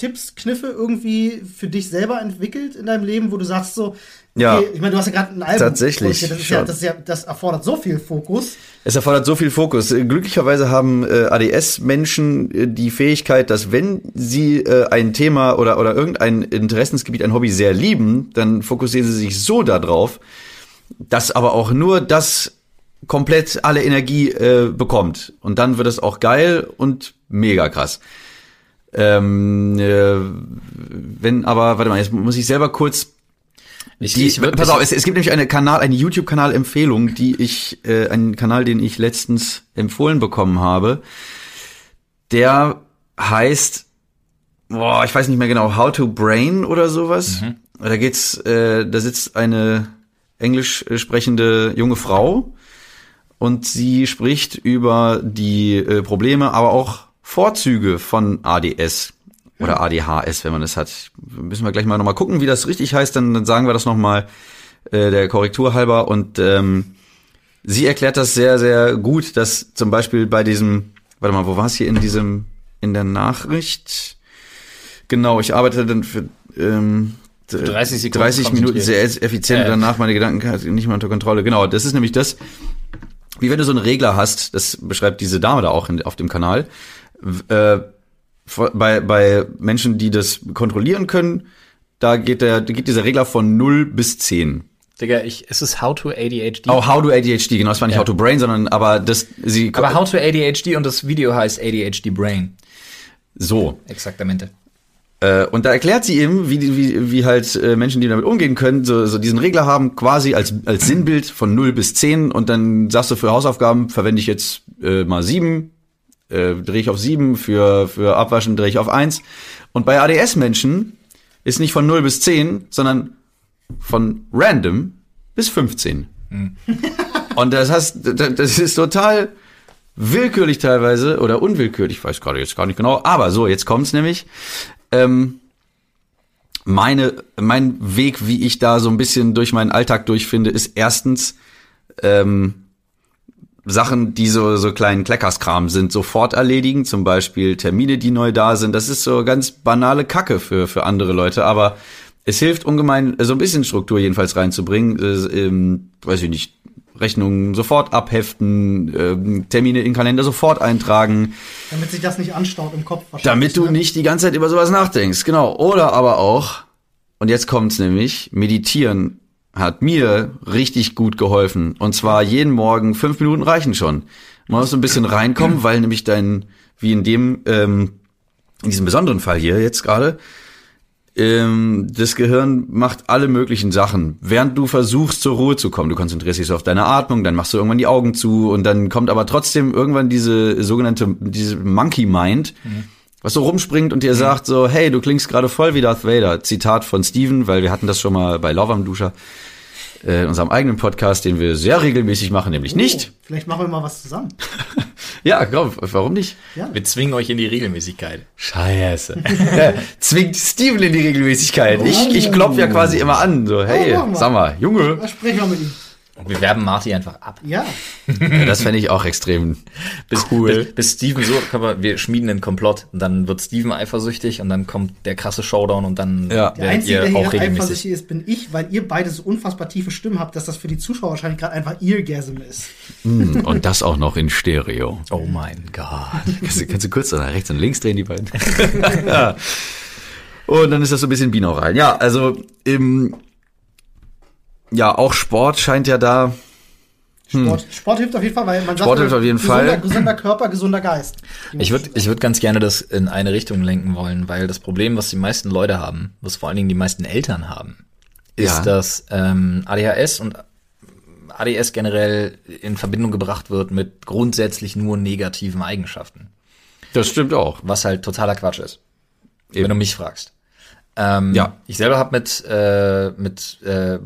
Tipps, Kniffe irgendwie für dich selber entwickelt in deinem Leben, wo du sagst so, Ja. ich meine, du hast ja gerade ein Album Tatsächlich, das ist, ja, das ja, das erfordert so viel Fokus. Es erfordert so viel Fokus. Glücklicherweise haben äh, ADS-Menschen äh, die Fähigkeit, dass wenn sie äh, ein Thema oder, oder irgendein Interessensgebiet, ein Hobby sehr lieben, dann fokussieren sie sich so darauf, dass aber auch nur das komplett alle Energie äh, bekommt. Und dann wird es auch geil und mega krass. Ähm, äh, wenn aber, warte mal, jetzt muss ich selber kurz Ich, die, ich pass auf, es, es gibt nämlich eine Kanal, eine YouTube-Kanal-Empfehlung, die ich, äh, einen Kanal, den ich letztens empfohlen bekommen habe. Der heißt, boah, ich weiß nicht mehr genau, How to Brain oder sowas. Da geht's, äh, da sitzt eine englisch sprechende junge Frau und sie spricht über die äh, Probleme, aber auch Vorzüge von ADS oder ADHS, wenn man es hat. Müssen wir gleich mal nochmal gucken, wie das richtig heißt, dann, dann sagen wir das nochmal äh, der Korrektur halber. Und ähm, sie erklärt das sehr, sehr gut, dass zum Beispiel bei diesem, warte mal, wo war es hier in diesem, in der Nachricht? Genau, ich arbeite dann für ähm, 30 Sekunden 30 Minuten sehr effizient und danach meine Gedanken nicht mehr unter Kontrolle. Genau, das ist nämlich das, wie wenn du so einen Regler hast, das beschreibt diese Dame da auch in, auf dem Kanal, äh, bei, bei Menschen, die das kontrollieren können, da geht der, da geht dieser Regler von 0 bis 10. Digga, ich, es ist How to ADHD. Oh, How to ADHD, genau, das war nicht Ja. How to Brain, sondern aber das, sie, Aber How to ADHD und das Video heißt ADHD Brain. so. Exaktamente. Äh, und da erklärt sie eben, wie, wie, wie halt äh, Menschen, die damit umgehen können, so, so diesen Regler haben, quasi als, als Sinnbild von 0 bis 10 und dann sagst du für Hausaufgaben verwende ich jetzt äh, mal 7, äh, drehe ich auf 7, für, für Abwaschen drehe ich auf 1. Und bei ADS-Menschen ist nicht von 0 bis 10, sondern von random bis 15. Und das heißt, das das ist total willkürlich teilweise oder unwillkürlich, ich weiß gerade jetzt gar nicht genau, aber so, jetzt kommt's nämlich. Ähm, meine, mein Weg, wie ich da so ein bisschen durch meinen Alltag durchfinde, ist erstens ähm, Sachen, die so, so kleinen Kleckerskram sind, sofort erledigen, zum Beispiel Termine, die neu da sind. Das ist so ganz banale Kacke für, für andere Leute, aber es hilft ungemein, so ein bisschen Struktur jedenfalls reinzubringen. Äh, ähm, weiß ich nicht, Rechnungen sofort abheften, ähm, Termine in den Kalender sofort eintragen, Damit sich das nicht anstaut im Kopf. wahrscheinlich, damit du ne? nicht die ganze Zeit über sowas nachdenkst. Genau. Oder aber auch, und jetzt kommt's nämlich, meditieren hat mir richtig gut geholfen. Und zwar jeden Morgen fünf Minuten reichen schon. Man muss ein bisschen reinkommen, weil nämlich dein, wie in dem, ähm, in diesem besonderen Fall hier jetzt gerade, ähm, das Gehirn macht alle möglichen Sachen. Während du versuchst zur Ruhe zu kommen, du konzentrierst dich so auf deine Atmung, dann machst du irgendwann die Augen zu und dann kommt aber trotzdem irgendwann diese sogenannte, diese Monkey Mind, was so rumspringt und dir sagt so, hey, du klingst gerade voll wie Darth Vader. Zitat von Steven, weil wir hatten das schon mal bei Love am Duscher, äh, unserem eigenen Podcast, den wir sehr regelmäßig machen, nämlich nicht. Oh, vielleicht machen wir mal was zusammen. Ja, komm, warum nicht? Ja. Wir zwingen euch in die Regelmäßigkeit. Scheiße. ja, zwingt Steven in die Regelmäßigkeit. Ich, ich klopf ja quasi immer an. So, hey, machen wir. sag mal, Junge. Da sprechen wir mit ihm. Und wir werben Marty einfach ab. Ja. Ja, das fände ich auch extrem Bis, cool. Bis, bis Steven so, wir, wir schmieden einen Komplott und dann wird Steven eifersüchtig und dann kommt der krasse Showdown und dann Ja. Der Einzige, der ihr hier auch regelmäßig. eifersüchtig ist, bin ich, weil ihr beide so unfassbar tiefe Stimmen habt, dass das für die Zuschauer wahrscheinlich gerade einfach Eargasm ist. Hm, Und das auch noch in Stereo. Oh mein Gott. Kannst du, kannst du kurz nach rechts und links drehen, die beiden? ja. Und dann ist das so ein bisschen Binaural. Ja, also im, ja, auch Sport scheint ja da, Sport, Sport hilft auf jeden Fall, weil man sagt, Sport hilft auf jeden gesunder, Fall. gesunder Körper, gesunder Geist. Ich würde ich würd ganz gerne das in eine Richtung lenken wollen, weil das Problem, was die meisten Leute haben, was vor allen Dingen die meisten Eltern haben, ist, Ja. dass ähm, ADHS und ADS generell in Verbindung gebracht wird mit grundsätzlich nur negativen Eigenschaften. das stimmt auch. Was halt totaler Quatsch ist. Eben. Wenn du mich fragst. Ähm, Ja. Ich selber habe mit, äh, mit äh,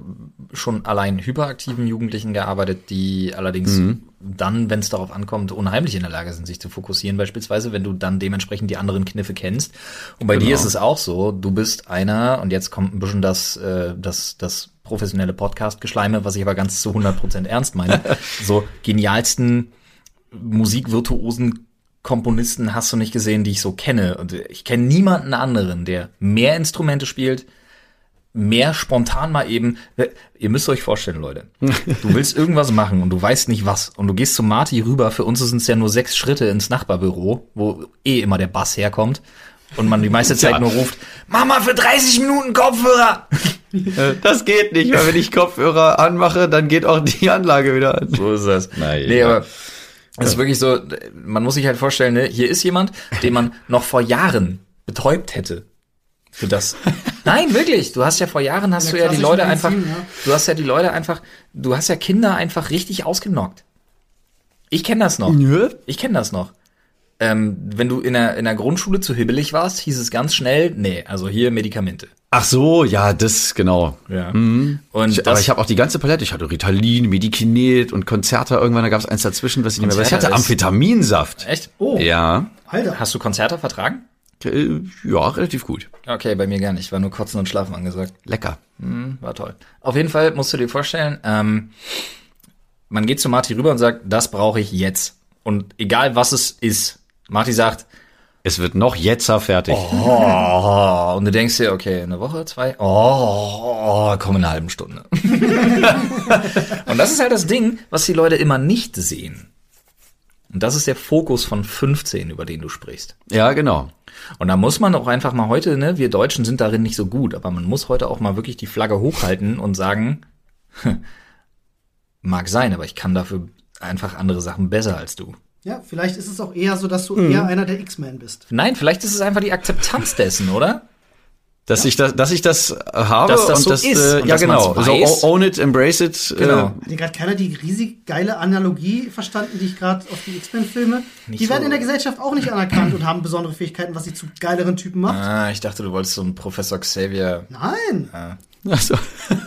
schon allein hyperaktiven Jugendlichen gearbeitet, die allerdings dann, wenn es darauf ankommt, unheimlich in der Lage sind, sich zu fokussieren, beispielsweise, wenn du dann dementsprechend die anderen Kniffe kennst. Und bei Genau. dir ist es auch so, du bist einer, und jetzt kommt ein bisschen das, äh, das, das professionelle Podcast-Geschleime, was ich aber ganz zu 100% ernst meine, so genialsten musikvirtuosen Komponisten hast du nicht gesehen, die ich so kenne. Und ich kenne niemanden anderen, der mehr Instrumente spielt, mehr spontan mal eben. Ihr müsst euch vorstellen, Leute. Du willst irgendwas machen und du weißt nicht was. Und du gehst zu Marty rüber. Für uns sind es ja nur sechs Schritte ins Nachbarbüro, wo eh immer der Bass herkommt. Und man die meiste Zeit Ja. nur ruft, Mama, für 30 Minuten Kopfhörer! Äh, Das geht nicht, weil wenn ich Kopfhörer anmache, dann geht auch die Anlage wieder an. So ist das. Nein, nee, ja. aber es ist wirklich so, man muss sich halt vorstellen, ne, hier ist jemand, den man noch vor Jahren betäubt hätte. Für das. Nein, wirklich. Du hast ja vor Jahren hast du ja die Leute Medizin, einfach, ja. du hast ja die Leute einfach, du hast ja Kinder einfach richtig ausgenockt. Ich kenne das noch. Ja. Ich kenne das noch. Ähm, wenn du in der, in der Grundschule zu hibbelig warst, hieß es ganz schnell, nee, also hier Medikamente. Ach so, ja, das, genau. Ja. Mhm. Und Ich, das, aber ich habe auch die ganze Palette. Ich hatte Ritalin, Medikinet und Konzerte. Irgendwann, da gab es eins dazwischen, was ich nicht mehr weiß. Ich hatte Konzerte Amphetaminsaft. echt? Oh, Ja, Alter. Hast du Konzerte vertragen? äh, ja, relativ gut. Okay, bei mir gar nicht. War nur Kotzen und Schlafen angesagt. Lecker. Hm, war toll. Auf jeden Fall musst du dir vorstellen, ähm, man geht zu Marty rüber und sagt, das brauche ich jetzt. Und egal was es ist, Marty sagt, Es wird noch jetzer fertig. oh, und du denkst dir, okay, eine Woche, zwei, oh, komm in einer halben Stunde. und das ist halt das Ding, was die Leute immer nicht sehen. Und das ist der Fokus von 15, über den du sprichst. Ja, genau. Und da muss man auch einfach mal heute, ne, wir Deutschen sind darin nicht so gut, aber man muss heute auch mal wirklich die Flagge hochhalten und sagen, mag sein, aber ich kann dafür einfach andere Sachen besser als du. Ja, vielleicht ist es auch eher so, dass du Mhm. eher einer der X-Men bist. Nein, vielleicht ist es einfach die Akzeptanz dessen, oder? Dass ich das, dass ich das äh, habe Dass das und so das, ist äh, und ja genau. So own it, embrace it. Genau. Äh, Hat dir gerade keiner die riesig geile Analogie verstanden, die ich gerade auf die X-Men-Filme? Die so. werden in der Gesellschaft auch nicht anerkannt und haben besondere Fähigkeiten, was sie zu geileren Typen macht. Ah, ich dachte, du wolltest so einen Professor Xavier. Nein, ach so.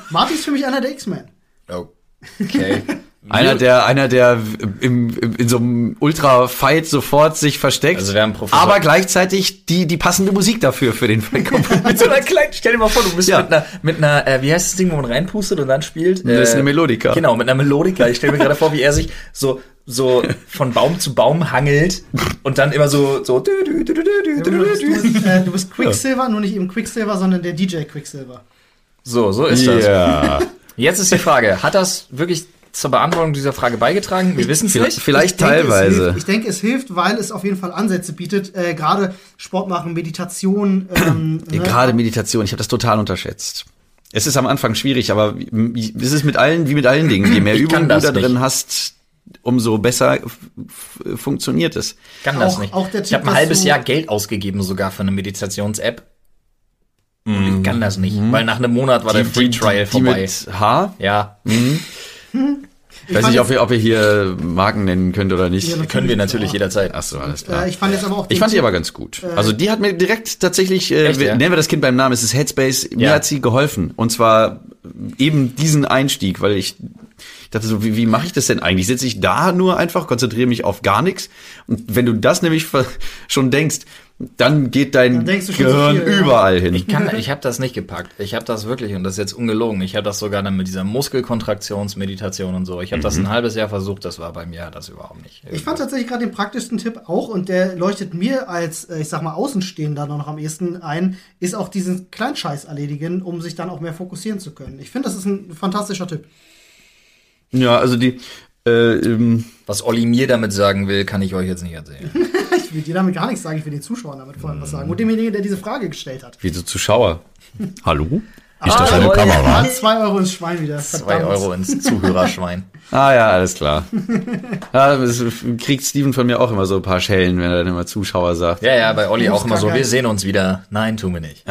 Marty ist für mich einer der X-Men. Okay. Einer, der, einer, der im, im, in so einem Ultra-Fight sofort sich versteckt, Also wir haben Professor- aber gleichzeitig die, die passende Musik dafür für den Fight komponiert. mit so einer kleinen, stell dir mal vor, du bist Ja. mit einer, mit einer, äh, wie heißt das Ding, wo man reinpustet und dann spielt? Äh, Das ist eine Melodika. Genau, mit einer Melodika. Ich stelle mir gerade vor, wie er sich so, so von Baum zu Baum hangelt und dann immer so, so, dü, dü, Du bist, dü, du dü. bist, äh, du bist Quicksilver, nur nicht eben Quicksilver, sondern der DJ Quicksilver. So, so ist das. Ja. Jetzt ist die Frage, hat das wirklich zur Beantwortung dieser Frage beigetragen? Wir wissen es Vielleicht, nicht. vielleicht Ich denke, es teilweise. hilft. Ich denke, es hilft, weil es auf jeden Fall Ansätze bietet. Äh, Gerade Sport machen, Meditation. Ähm, Ja, ne? Gerade Meditation, ich habe das total unterschätzt. Es ist am Anfang schwierig, aber es ist mit allen, wie mit allen Dingen, je mehr Übungen du da drin nicht. hast, umso besser funktioniert es. kann das Auch- nicht. auch der ich Tipp, habe ein halbes Jahr Geld ausgegeben sogar für eine Meditations-App. Und ich kann das nicht, weil nach einem Monat war der Free Trial Mhm. die vorbei. mit H. ja, Ich weiß nicht, ob ihr, ob ihr hier Marken nennen könnt oder nicht. Ja, können wir natürlich jederzeit. Ach so, alles klar. Äh, ich fand jetzt aber auch. Ich fand Tipp- aber ganz gut. Also die hat mir direkt tatsächlich, äh, Echt, wir- ja? nennen wir das Kind beim Namen, es ist Headspace, mir Ja. hat sie geholfen. Und zwar eben diesen Einstieg, weil ich dachte so, wie, wie mache ich das denn eigentlich? Sitze ich da nur einfach, konzentriere mich auf gar nichts? Und wenn du das nämlich schon denkst, dann geht dein Dann Gehirn viel, ja. überall hin. Ich kann, ich habe das nicht gepackt. Ich habe das wirklich und das ist jetzt ungelogen. Ich habe das sogar dann mit dieser Muskelkontraktionsmeditation und so. Ich habe das ein halbes Jahr versucht. Das war bei mir das überhaupt nicht. Ich fand tatsächlich gerade den praktischsten Tipp auch und der leuchtet mir als, äh, ich sag mal, Außenstehender noch am ehesten ein, ist auch diesen Kleinscheiß erledigen, um sich dann auch mehr fokussieren zu können. Ich finde, das ist ein fantastischer Tipp. Ja, also die, äh, ähm, Was Olli mir damit sagen will, kann ich euch jetzt nicht erzählen. Ich will dir damit gar nichts sagen, ich will den Zuschauern damit vor allem was sagen. Und demjenigen, der diese Frage gestellt hat. wie so Zuschauer. Hallo? Ist das eine Kamera? Hat zwei Euro ins Schwein wieder. Zwei Verdammt. Euro ins Zuhörerschwein. Ah ja, alles klar. ja, das kriegt Steven von mir auch immer so ein paar Schellen, wenn er dann immer Zuschauer sagt. Ja, ja, bei Olli auch immer so, wir sehen uns wieder. Nein, tun wir nicht.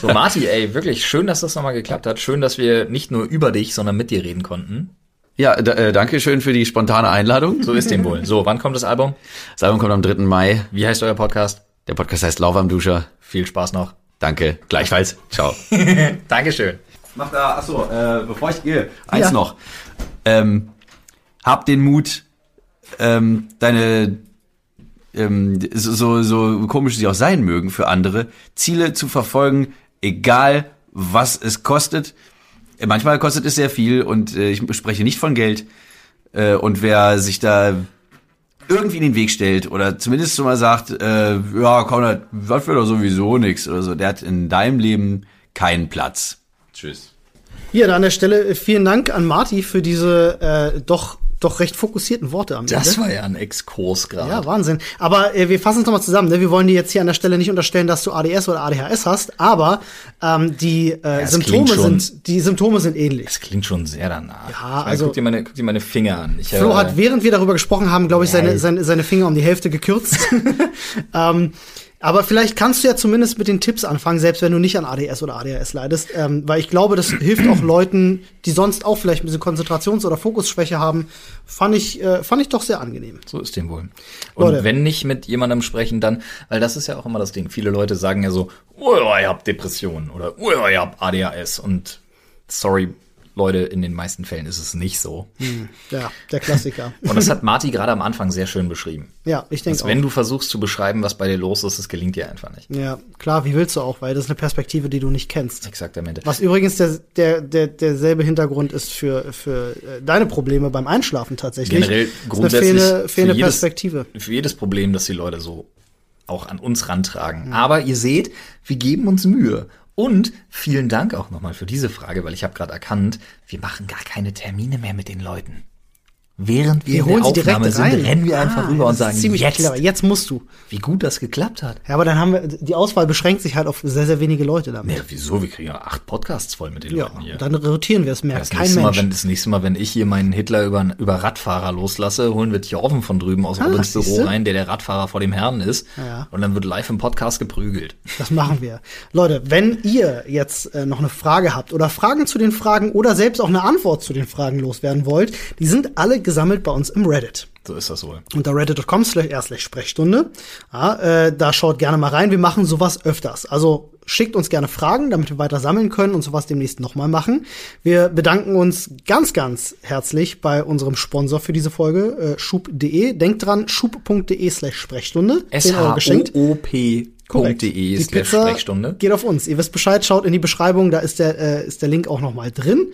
So, Marti, ey, wirklich schön, dass das nochmal geklappt hat. Schön, dass wir nicht nur über dich, sondern mit dir reden konnten. Ja, äh, danke schön für die spontane Einladung. So ist dem wohl. So, wann kommt das Album? Das Album kommt am 3. Mai. Wie heißt euer Podcast? Der Podcast heißt Lauwarmduscher. Viel Spaß noch. Danke. Gleichfalls. Ciao. Dankeschön. Mach da, achso, äh, bevor ich gehe, eins Ja. noch. Ähm, hab den Mut, ähm, deine, ähm, so, so, so komisch sie auch sein mögen für andere, Ziele zu verfolgen, egal was es kostet. Manchmal kostet es sehr viel und äh, ich spreche nicht von Geld. Äh, und wer sich da irgendwie in den Weg stellt oder zumindest so mal sagt, äh, ja, komm, das das wird doch sowieso nix oder so, der hat in deinem Leben keinen Platz. Tschüss. Hier, da an der Stelle äh, vielen Dank an Marti für diese äh, doch, doch recht fokussierten Worte am Das Ende. war ja ein Exkurs gerade. Ja, Wahnsinn. Aber äh, wir fassen es nochmal zusammen. Ne? Wir wollen dir jetzt hier an der Stelle nicht unterstellen, dass du ADS oder ADHS hast, aber ähm, die äh, es Symptome schon- sind die Symptome sind ähnlich. Das klingt schon sehr danach. Ja, meine, also- guck dir meine, guck dir meine Finger an. Ich, Flo äh, hat, während wir darüber gesprochen haben, glaube ich, seine, Ja. seine, seine Finger um die Hälfte gekürzt. ähm, aber vielleicht kannst du ja zumindest mit den Tipps anfangen, selbst wenn du nicht an ADS oder ADHS leidest. Ähm, weil ich glaube, das hilft auch Leuten, die sonst auch vielleicht ein bisschen Konzentrations- oder Fokusschwäche haben. Fand ich, äh, fand ich doch sehr angenehm. So ist dem wohl. Und Leute. wenn nicht mit jemandem sprechen, dann, weil das ist ja auch immer das Ding. Viele Leute sagen ja so, oh, ihr habt Depressionen oder oh, ihr habt ADHS und sorry, Leute, in den meisten Fällen ist es nicht so. Ja, der Klassiker. Und das hat Marty gerade am Anfang sehr schön beschrieben. ja, ich denke auch. wenn du versuchst zu beschreiben, was bei dir los ist, das gelingt dir einfach nicht. Ja, klar, wie willst du auch, weil das ist eine Perspektive, die du nicht kennst. Exaktamente. Was übrigens der, der, der, derselbe Hintergrund ist für, für äh, deine Probleme beim Einschlafen tatsächlich. Generell Das ist grundsätzlich eine fehlende, für fehlende jedes- Perspektive. Für jedes Problem, das die Leute so auch an uns rantragen. Aber ihr seht, wir geben uns Mühe. Und vielen Dank auch nochmal für diese Frage, weil ich habe gerade erkannt, wir machen gar keine Termine mehr mit den Leuten. Während wir, Wir holen in der Aufnahme rein. sind, rennen wir einfach Ah, rüber und sagen, jetzt, clever. Jetzt musst du. wie gut das geklappt hat. Ja, aber dann haben wir, die Auswahl beschränkt sich halt auf sehr, sehr wenige Leute damit. Nee, wieso? Wir kriegen ja acht Podcasts voll mit den Ja, Leuten hier. dann rotieren wir es mehr. Das Kein nächste, Mensch. Mal, wenn, das nächste Mal, wenn ich hier meinen Hitler über, über Radfahrer loslasse, holen wir Thorven von drüben aus Ah, Robins Büro rein, der der Radfahrer vor dem Herrn ist. Ja. Und dann wird live im Podcast geprügelt. Das machen wir. Leute, wenn ihr jetzt äh, noch eine Frage habt oder Fragen zu den Fragen oder selbst auch eine Antwort zu den Fragen loswerden wollt, die sind alle gesammelt bei uns im Reddit. So ist das wohl. unter reddit.com slash Sprechstunde. Ja, äh, da schaut gerne mal rein. Wir machen sowas öfters. Also schickt uns gerne Fragen, damit wir weiter sammeln können und sowas demnächst nochmal machen. Wir bedanken uns ganz, ganz herzlich bei unserem Sponsor für diese Folge, äh, schub.de. Denkt dran, schub.de slash Sprechstunde. 10 Euro geschenkt. Korrekt. shop.de Die Pizza Sprechstunde. geht auf uns. Ihr wisst Bescheid, schaut in die Beschreibung, da ist der, äh, ist der Link auch noch mal drin.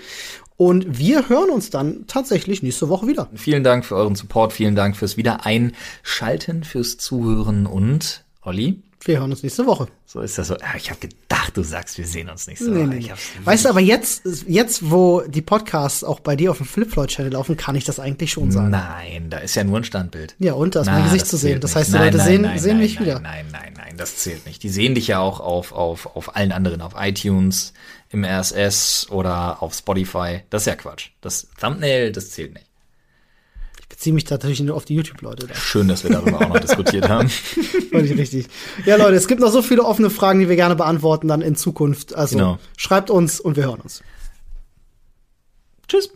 Und wir hören uns dann tatsächlich nächste Woche wieder. Vielen Dank für euren Support, vielen Dank fürs Wiedereinschalten, fürs Zuhören und Olli, wir hören uns nächste Woche. So ist das so. Ja, ich habe gedacht, du sagst, wir sehen uns nächste Woche. nee, Ich nee. Weißt du, aber jetzt, jetzt, wo die Podcasts auch bei dir auf dem Flipfloyd-Channel laufen, kann ich das eigentlich schon sagen. Nein, da ist ja nur ein Standbild. Ja, und da ist Na, mein Gesicht zu sehen. Das heißt, die Nein, Leute nein, sehen, nein, sehen mich nein, wieder. Nein, nein, nein, das zählt nicht. Die sehen dich ja auch auf, auf, auf allen anderen, auf iTunes, im RSS oder auf Spotify. Das ist ja Quatsch. Das Thumbnail, das zählt nicht. Beziehe mich natürlich nur auf die YouTube-Leute. Da. Schön, dass wir darüber auch noch diskutiert haben. Völlig richtig. Ja, Leute, es gibt noch so viele offene Fragen, die wir gerne beantworten dann in Zukunft. Also Genau. schreibt uns und wir hören uns. Tschüss.